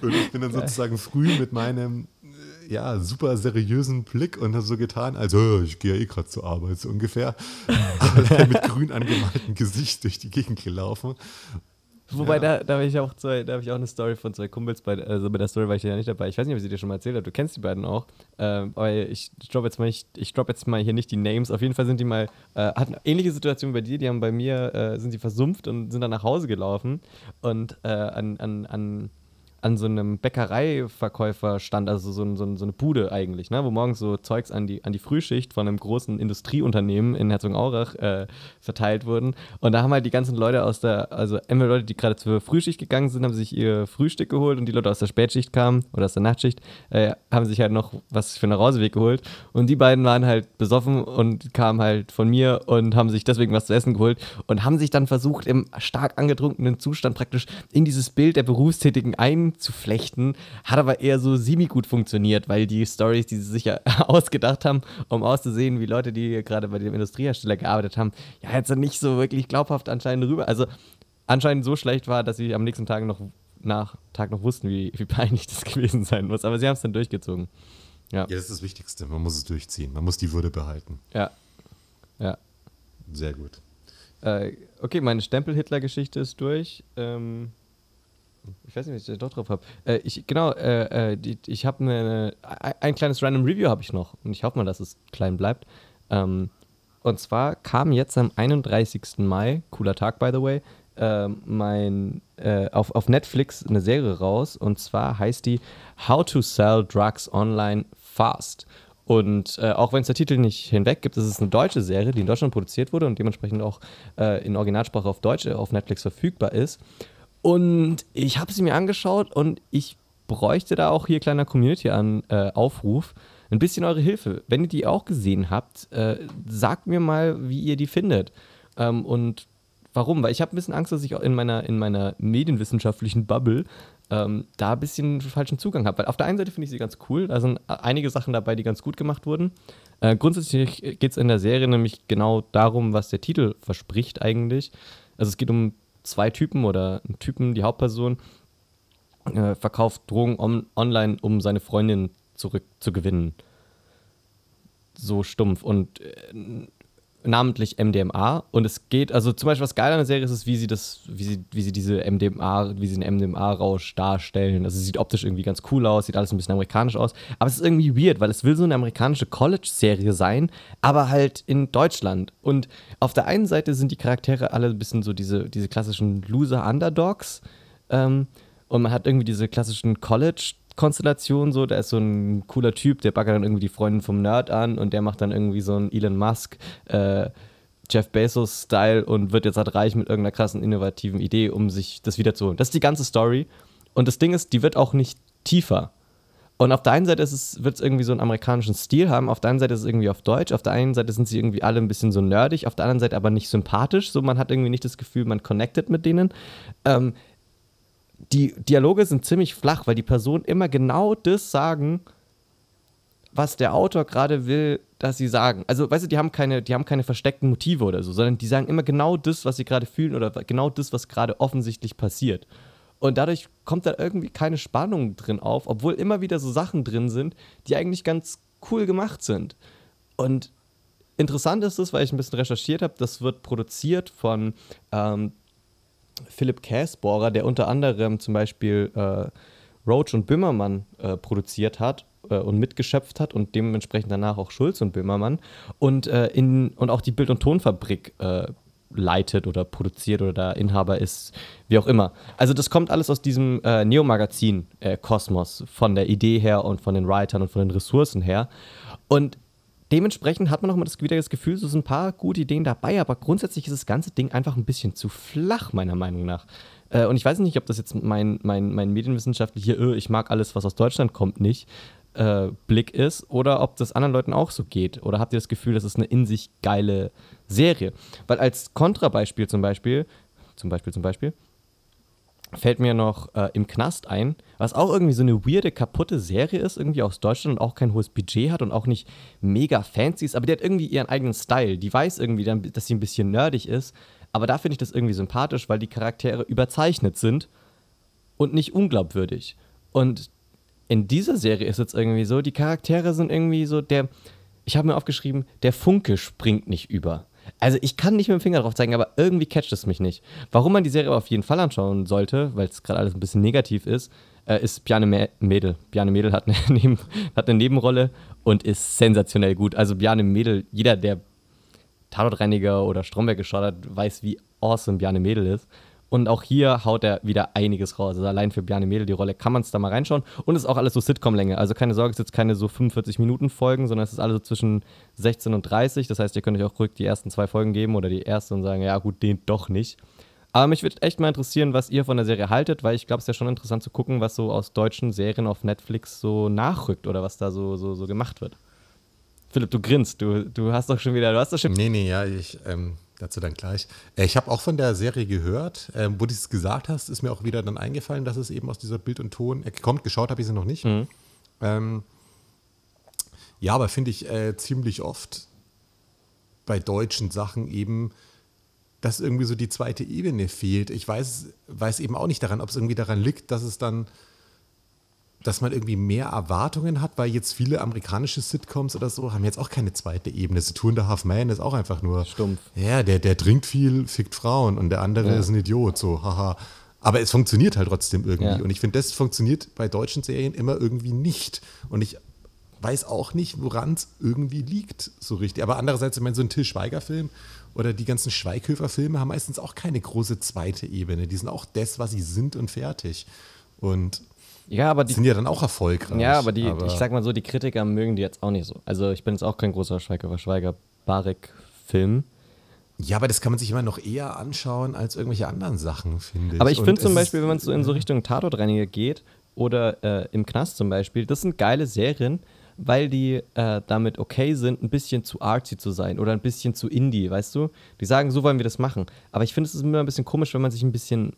und ich bin dann sozusagen früh mit meinem ja, super seriösen Blick und hat so getan, also ich gehe ja eh gerade zur Arbeit, so ungefähr. Aber mit grün angemaltem Gesicht durch die Gegend gelaufen. Wobei, ja. da, da habe ich, auch zwei, da hab ich auch eine Story von zwei Kumpels, bei, also bei der Story war ich ja nicht dabei. Ich weiß nicht, ob ich sie dir schon mal erzählt habe. Du kennst die beiden auch. Ähm, aber ich droppe jetzt, mal ich drop jetzt mal hier nicht die Names. Auf jeden Fall sind die mal, äh, hatten ähnliche Situation bei dir. Die haben bei mir, äh, sind die versumpft und sind dann nach Hause gelaufen. Und äh, an, an, an an so einem Bäckereiverkäufer stand, also so, so, so, eine Bude eigentlich, ne, wo morgens so Zeugs an die, an die Frühschicht von einem großen Industrieunternehmen in Herzogenaurach äh, verteilt wurden. Und da haben halt die ganzen Leute aus der, also entweder Leute, die gerade zur Frühschicht gegangen sind, haben sich ihr Frühstück geholt und die Leute aus der Spätschicht kamen oder aus der Nachtschicht, äh, haben sich halt noch was für einen Rauseweg geholt. Und die beiden waren halt besoffen und kamen halt von mir und haben sich deswegen was zu essen geholt und haben sich dann versucht, im stark angetrunkenen Zustand praktisch in dieses Bild der Berufstätigen ein zu flechten, hat aber eher so semi-gut funktioniert, weil die Stories, die sie sich ja ausgedacht haben, um auszusehen, wie Leute, die gerade bei dem Industriehersteller gearbeitet haben, ja, jetzt nicht so wirklich glaubhaft anscheinend rüber. Also anscheinend so schlecht war, dass sie am nächsten Tag noch nach Tag noch wussten, wie, wie peinlich das gewesen sein muss. Aber sie haben es dann durchgezogen. Ja. ja, das ist das Wichtigste. Man muss es durchziehen. Man muss die Würde behalten. Ja. Ja. Sehr gut. Äh, okay, meine Stempel-Hitler-Geschichte ist durch. Ähm, ich weiß nicht, was ich da doch drauf habe. Äh, genau, äh, äh, die, ich habe eine, ein kleines Random Review habe ich noch und ich hoffe mal, dass es klein bleibt. Ähm, und zwar kam jetzt am 31. Mai, cooler Tag by the way, äh, mein, äh, auf, auf Netflix eine Serie raus und zwar heißt die How to Sell Drugs Online Fast. Und äh, auch wenn es der Titel nicht hinweg gibt, ist es eine deutsche Serie, die in Deutschland produziert wurde und dementsprechend auch äh, in Originalsprache auf Deutsch auf Netflix verfügbar ist. Und ich habe sie mir angeschaut und ich bräuchte da auch hier kleiner Community-Aufruf. Äh, ein bisschen eure Hilfe. Wenn ihr die auch gesehen habt, äh, sagt mir mal, wie ihr die findet. Ähm, und warum? Weil ich habe ein bisschen Angst, dass ich in meiner, in meiner medienwissenschaftlichen Bubble ähm, da ein bisschen falschen Zugang habe. Weil auf der einen Seite finde ich sie ganz cool, da sind einige Sachen dabei, die ganz gut gemacht wurden. Äh, grundsätzlich geht es in der Serie nämlich genau darum, was der Titel verspricht eigentlich. Also es geht um zwei Typen oder ein Typen, die Hauptperson, äh, verkauft Drogen on online, um seine Freundin zurückzugewinnen. So stumpf. Und äh, namentlich MDMA. Und es geht, also zum Beispiel was geil an der Serie ist, ist, wie sie das, wie sie, wie sie diese MDMA, wie sie den MDMA-Rausch darstellen. Also sieht optisch irgendwie ganz cool aus, sieht alles ein bisschen amerikanisch aus. Aber es ist irgendwie weird, weil es will so eine amerikanische College-Serie sein, aber halt in Deutschland. Und auf der einen Seite sind die Charaktere alle ein bisschen so diese, diese klassischen Loser-Underdogs. Ähm, und man hat irgendwie diese klassischen College- Konstellation so. Da ist so ein cooler Typ, der baggert dann irgendwie die Freundin vom Nerd an und der macht dann irgendwie so einen Elon Musk, äh, Jeff Bezos-Style und wird jetzt halt reich mit irgendeiner krassen, innovativen Idee, um sich das wiederzuholen. Das ist die ganze Story. Und das Ding ist, die wird auch nicht tiefer. Und auf der einen Seite wird es irgendwie so einen amerikanischen Stil haben, auf der anderen Seite ist es irgendwie auf Deutsch, auf der einen Seite sind sie irgendwie alle ein bisschen so nerdig, auf der anderen Seite aber nicht sympathisch, so man hat irgendwie nicht das Gefühl, man connected mit denen. Ähm, die Dialoge sind ziemlich flach, weil die Personen immer genau das sagen, was der Autor gerade will, dass sie sagen. Also, weißt du, die haben keine, die haben keine versteckten Motive oder so, sondern die sagen immer genau das, was sie gerade fühlen oder genau das, was gerade offensichtlich passiert. Und dadurch kommt da irgendwie keine Spannung drin auf, obwohl immer wieder so Sachen drin sind, die eigentlich ganz cool gemacht sind. Und interessant ist es, weil ich ein bisschen recherchiert habe, das wird produziert von ähm, Philipp Käsbohrer, der unter anderem zum Beispiel äh, Roach und Böhmermann äh, produziert hat äh, und mitgeschöpft hat und dementsprechend danach auch Schulz und Böhmermann und, äh, in, und auch die Bild- und Tonfabrik äh, leitet oder produziert oder da Inhaber ist, wie auch immer. Also das kommt alles aus diesem äh, Neo-Magazin äh, Kosmos, von der Idee her und von den Writern und von den Ressourcen her. Und dementsprechend hat man auch mal das, wieder das Gefühl, so sind ein paar gute Ideen dabei, aber grundsätzlich ist das ganze Ding einfach ein bisschen zu flach, meiner Meinung nach. Äh, und ich weiß nicht, ob das jetzt mein, mein, mein medienwissenschaftlicher, äh, ich mag alles, was aus Deutschland kommt, nicht, äh, Blick ist oder ob das anderen Leuten auch so geht. Oder habt ihr das Gefühl, das ist eine in sich geile Serie? Weil als Kontrabeispiel zum Beispiel, zum Beispiel, zum Beispiel, fällt mir noch äh, im Knast ein, was auch irgendwie so eine weirde, kaputte Serie ist, irgendwie aus Deutschland und auch kein hohes Budget hat und auch nicht mega fancy ist, aber die hat irgendwie ihren eigenen Style. Die weiß irgendwie, dann, dass sie ein bisschen nerdig ist, aber da finde ich das irgendwie sympathisch, weil die Charaktere überzeichnet sind und nicht unglaubwürdig. Und in dieser Serie ist es irgendwie so, die Charaktere sind irgendwie so, der, ich habe mir aufgeschrieben, der Funke springt nicht über. Also ich kann nicht mit dem Finger drauf zeigen, aber irgendwie catcht es mich nicht. Warum man die Serie auf jeden Fall anschauen sollte, weil es gerade alles ein bisschen negativ ist, äh, ist Bjarne Mädel. Bjarne Mädel hat eine, hat eine Nebenrolle und ist sensationell gut. Also Bjarne Mädel, jeder, der Tatortreiniger oder Stromberg geschaut hat, weiß, wie awesome Bjarne Mädel ist. Und auch hier haut er wieder einiges raus. Also allein für Bjarne Mädel die Rolle kann man es da mal reinschauen. Und es ist auch alles so Sitcom-Länge. Also keine Sorge, es ist jetzt keine so 45 Minuten Folgen, sondern es ist alles so zwischen 16 und 30. Das heißt, ihr könnt euch auch ruhig die ersten zwei Folgen geben oder die erste und sagen, ja gut, den doch nicht. Aber mich würde echt mal interessieren, was ihr von der Serie haltet, weil ich glaube, es ist ja schon interessant zu gucken, was so aus deutschen Serien auf Netflix so nachrückt oder was da so, so, so gemacht wird. Philipp, du grinst, du, du hast doch schon wieder, du hast doch schon. Nee, nee, ja, ich, ähm, Dazu dann gleich. Äh, ich habe auch von der Serie gehört. Ähm, wo du es gesagt hast, ist mir auch wieder dann eingefallen, dass es eben aus dieser Bild- und Ton äh, kommt. Geschaut habe ich sie noch nicht. Mhm. Ähm, ja, aber finde ich äh, ziemlich oft bei deutschen Sachen eben, dass irgendwie so die zweite Ebene fehlt. Ich weiß, weiß eben auch nicht daran, ob es irgendwie daran liegt, dass es dann dass man irgendwie mehr Erwartungen hat, weil jetzt viele amerikanische Sitcoms oder so haben jetzt auch keine zweite Ebene. So Two and a Half Man ist auch einfach nur stumpf. Ja, der, der trinkt viel, fickt Frauen und der andere ja. ist ein Idiot, so, haha. Aber es funktioniert halt trotzdem irgendwie. Ja. Und ich finde, das funktioniert bei deutschen Serien immer irgendwie nicht. Und ich weiß auch nicht, woran es irgendwie liegt, so richtig. Aber andererseits, ich meine, so ein Till Schweiger-Film oder die ganzen Schweighöfer-Filme haben meistens auch keine große zweite Ebene. Die sind auch das, was sie sind und fertig. Und ja, aber die sind ja dann auch erfolgreich. Ja, aber die, aber ich sag mal so, die Kritiker mögen die jetzt auch nicht so. Also ich bin jetzt auch kein großer Schweiger Schweiger Barek-Film. Ja, aber das kann man sich immer noch eher anschauen als irgendwelche anderen Sachen, finde ich. Aber ich finde zum Beispiel, wenn man so in so Richtung Tatortreiniger geht oder äh, im Knast zum Beispiel, das sind geile Serien, weil die äh, damit okay sind, ein bisschen zu artsy zu sein oder ein bisschen zu indie, weißt du? Die sagen, so wollen wir das machen. Aber ich finde, es ist immer ein bisschen komisch, wenn man sich ein bisschen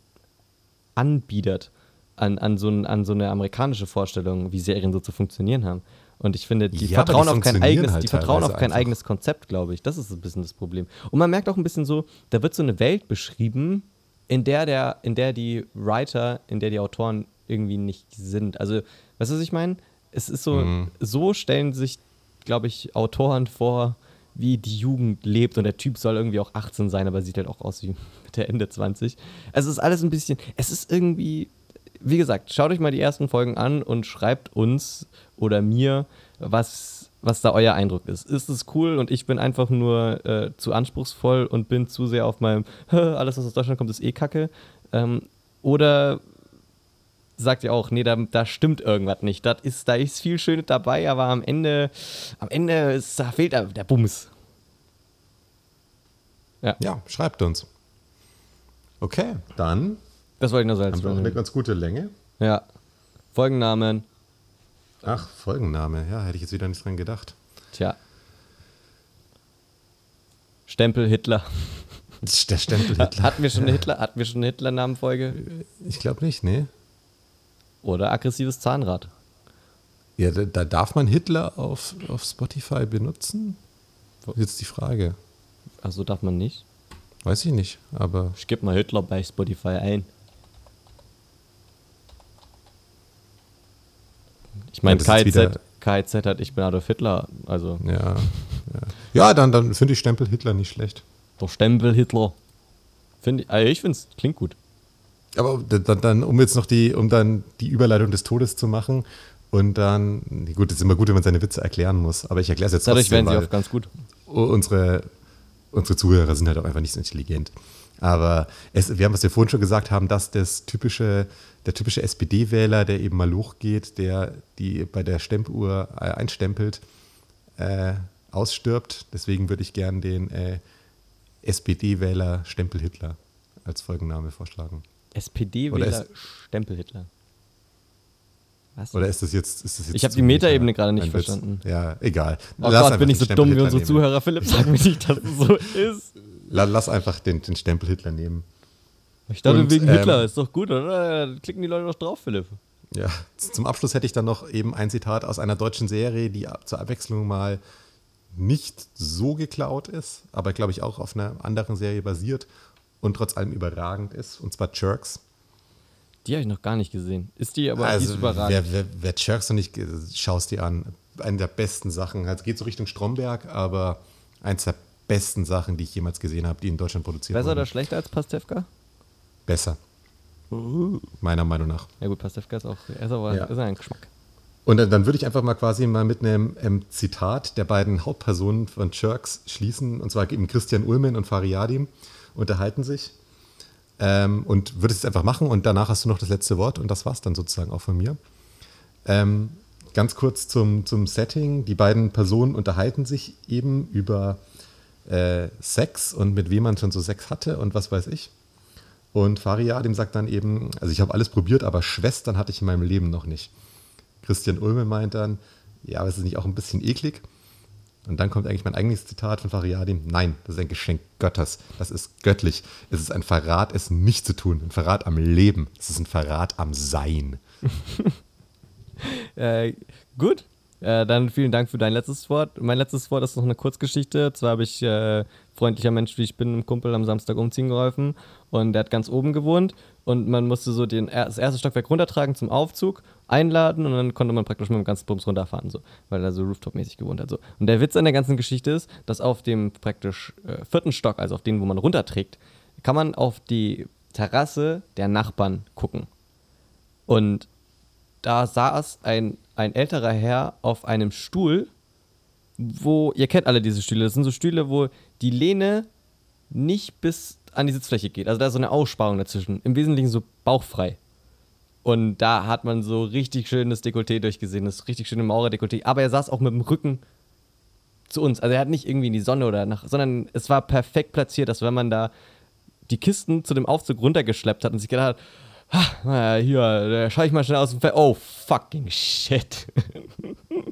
anbietet an, an, so, an so eine amerikanische Vorstellung, wie Serien so zu funktionieren haben. Und ich finde, die ja, vertrauen auf kein eigenes, halt die vertrauen auf kein einfach. eigenes Konzept, glaube ich. Das ist ein bisschen das Problem. Und man merkt auch ein bisschen so, da wird so eine Welt beschrieben, in der der, in der die Writer, in der die Autoren irgendwie nicht sind. Also, weißt du, was ich meine? Es ist so, mhm. so stellen sich, glaube ich, Autoren vor, wie die Jugend lebt und der Typ soll irgendwie auch 18 sein, aber sieht halt auch aus wie Mitte, Ende 20. Also es ist alles ein bisschen, es ist irgendwie wie gesagt, schaut euch mal die ersten Folgen an und schreibt uns oder mir, was, was da euer Eindruck ist. Ist es cool und ich bin einfach nur äh, zu anspruchsvoll und bin zu sehr auf meinem, alles, was aus Deutschland kommt, ist eh kacke? Ähm, oder sagt ja auch, nee, da, da stimmt irgendwas nicht. Das ist, da ist viel Schönes dabei, aber am Ende, am Ende ist, da fehlt der, der Bums. Ja. ja, schreibt uns. Okay, dann. Das wollte ich nur so als Haben wir auch eine ganz gute Länge. Ja. Folgennamen. Ach, Folgenname. Ja, hätte ich jetzt wieder nicht dran gedacht. Tja. Stempel Hitler. Der Stempel Hitler. Hatten wir schon eine Hitler, hatten wir schon eine Hitler-Namenfolge? Ich glaube nicht, nee. Oder aggressives Zahnrad. Ja, da, da, darf man Hitler auf, auf Spotify benutzen? Jetzt die Frage. Also darf man nicht? Weiß ich nicht, aber. Ich gebe mal Hitler bei Spotify ein. Ich meine, ja, KIZ, KIZ hat Ich bin Adolf Hitler, also. Ja, ja. ja dann, dann finde ich Stempel Hitler nicht schlecht. Der Stempel Hitler. Find ich, also ich finde es klingt gut. Aber dann, dann, um jetzt noch die, um dann die Überleitung des Todes zu machen und dann, gut, es ist immer gut, wenn man seine Witze erklären muss, aber ich erkläre es jetzt Dadurch trotzdem, werden sie auch ganz gut. Unsere, unsere Zuhörer sind halt auch einfach nicht so intelligent. Aber es, wir haben, was wir vorhin schon gesagt haben, dass das typische, der typische SPD-Wähler, der eben mal hochgeht, der die bei der Stempeluhr äh, einstempelt, äh, ausstirbt. Deswegen würde ich gern den äh, SPD-Wähler Stempel Hitler als Folgenname vorschlagen. SPD-Wähler Stempel Hitler. Was? Oder ist das jetzt. Ist das jetzt ich habe die Metaebene gerade nicht verstanden. Ja, egal. Oh Lass Gott, bin ich so dumm wie unsere Zuhörer. Philipp, sag mir nicht, dass es so ist. Lass einfach den, den Stempel Hitler nehmen. Ich dachte, Und, wegen ähm, Hitler ist doch gut, oder? Da klicken die Leute doch drauf, Philipp. Ja, zum Abschluss hätte ich dann noch eben ein Zitat aus einer deutschen Serie, die zur Abwechslung mal nicht so geklaut ist, aber glaube ich auch auf einer anderen Serie basiert und trotz allem überragend ist, und zwar Jerks. Die habe ich noch gar nicht gesehen. Ist die aber also, überragend? Wer, wer, wer Jerks noch nicht, schaust die an. Eine der besten Sachen. Also geht so Richtung Stromberg, aber eins der besten Sachen, die ich jemals gesehen habe, die in Deutschland produziert Besser wurden. oder schlechter als Pastewka? Besser. Uh. Meiner Meinung nach. Ja gut, Pastewka ist auch ist aber, ja. ist ein Geschmack. Und dann, dann, würde ich einfach mal quasi mal mit einem ähm, Zitat der beiden Hauptpersonen von Jerks schließen, und zwar eben Christian Ulmen und Fariadim unterhalten sich. Ähm, und würde es jetzt einfach machen und danach hast du noch das letzte Wort und das war's dann sozusagen auch von mir. Ähm, ganz kurz zum, zum Setting. Die beiden Personen unterhalten sich eben über äh, Sex und mit wem man schon so Sex hatte und was weiß ich. Und Faria, dem sagt dann eben, also ich habe alles probiert, aber Schwestern hatte ich in meinem Leben noch nicht. Christian Ulme meint dann, ja, aber ist es nicht auch ein bisschen eklig? Und dann kommt eigentlich mein eigenes Zitat von Fariadim. Nein, das ist ein Geschenk Götters. Das ist göttlich. Es ist ein Verrat, es nicht zu tun. Ein Verrat am Leben. Es ist ein Verrat am Sein. äh, gut. Äh, dann vielen Dank für dein letztes Wort. Mein letztes Wort ist noch eine Kurzgeschichte. Zwar habe ich äh, freundlicher Mensch, wie ich bin, einem Kumpel am Samstag umziehen geholfen und der hat ganz oben gewohnt und man musste so den, das erste Stockwerk runtertragen zum Aufzug, einladen und dann konnte man praktisch mit dem ganzen Bums runterfahren, so, weil er so Rooftop-mäßig gewohnt hat. So. Und der Witz an der ganzen Geschichte ist, dass auf dem praktisch äh, vierten Stock, also auf den, wo man runterträgt, kann man auf die Terrasse der Nachbarn gucken. Und da saß ein, ein älterer Herr auf einem Stuhl, wo, ihr kennt alle diese Stühle, das sind so Stühle, wo die Lehne nicht bis an die Sitzfläche geht. Also da ist so eine Aussparung dazwischen. Im Wesentlichen so bauchfrei. Und da hat man so richtig schönes Dekolleté durchgesehen, das richtig schöne Maurer-Dekolleté. Aber er saß auch mit dem Rücken zu uns. Also er hat nicht irgendwie in die Sonne oder nach, sondern es war perfekt platziert, dass wenn man da die Kisten zu dem Aufzug runtergeschleppt hat und sich gedacht hat, ah, hier, schaue ich mal schnell aus dem Fenster. Oh, fucking shit.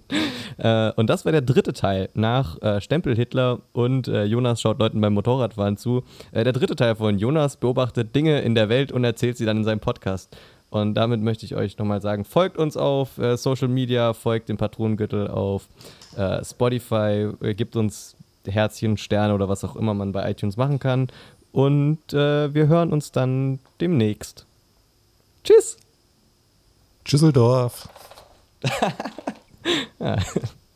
äh, und das war der dritte Teil nach äh, Stempel Hitler und äh, Jonas schaut Leuten beim Motorradfahren zu. Äh, der dritte Teil von Jonas beobachtet Dinge in der Welt und erzählt sie dann in seinem Podcast. Und damit möchte ich euch nochmal sagen, folgt uns auf äh, Social Media, folgt dem Patronengürtel auf äh, Spotify, gibt uns Herzchen, Sterne oder was auch immer man bei iTunes machen kann. Und wir hören uns dann demnächst. Tschüss. Tschüsseldorf. ja.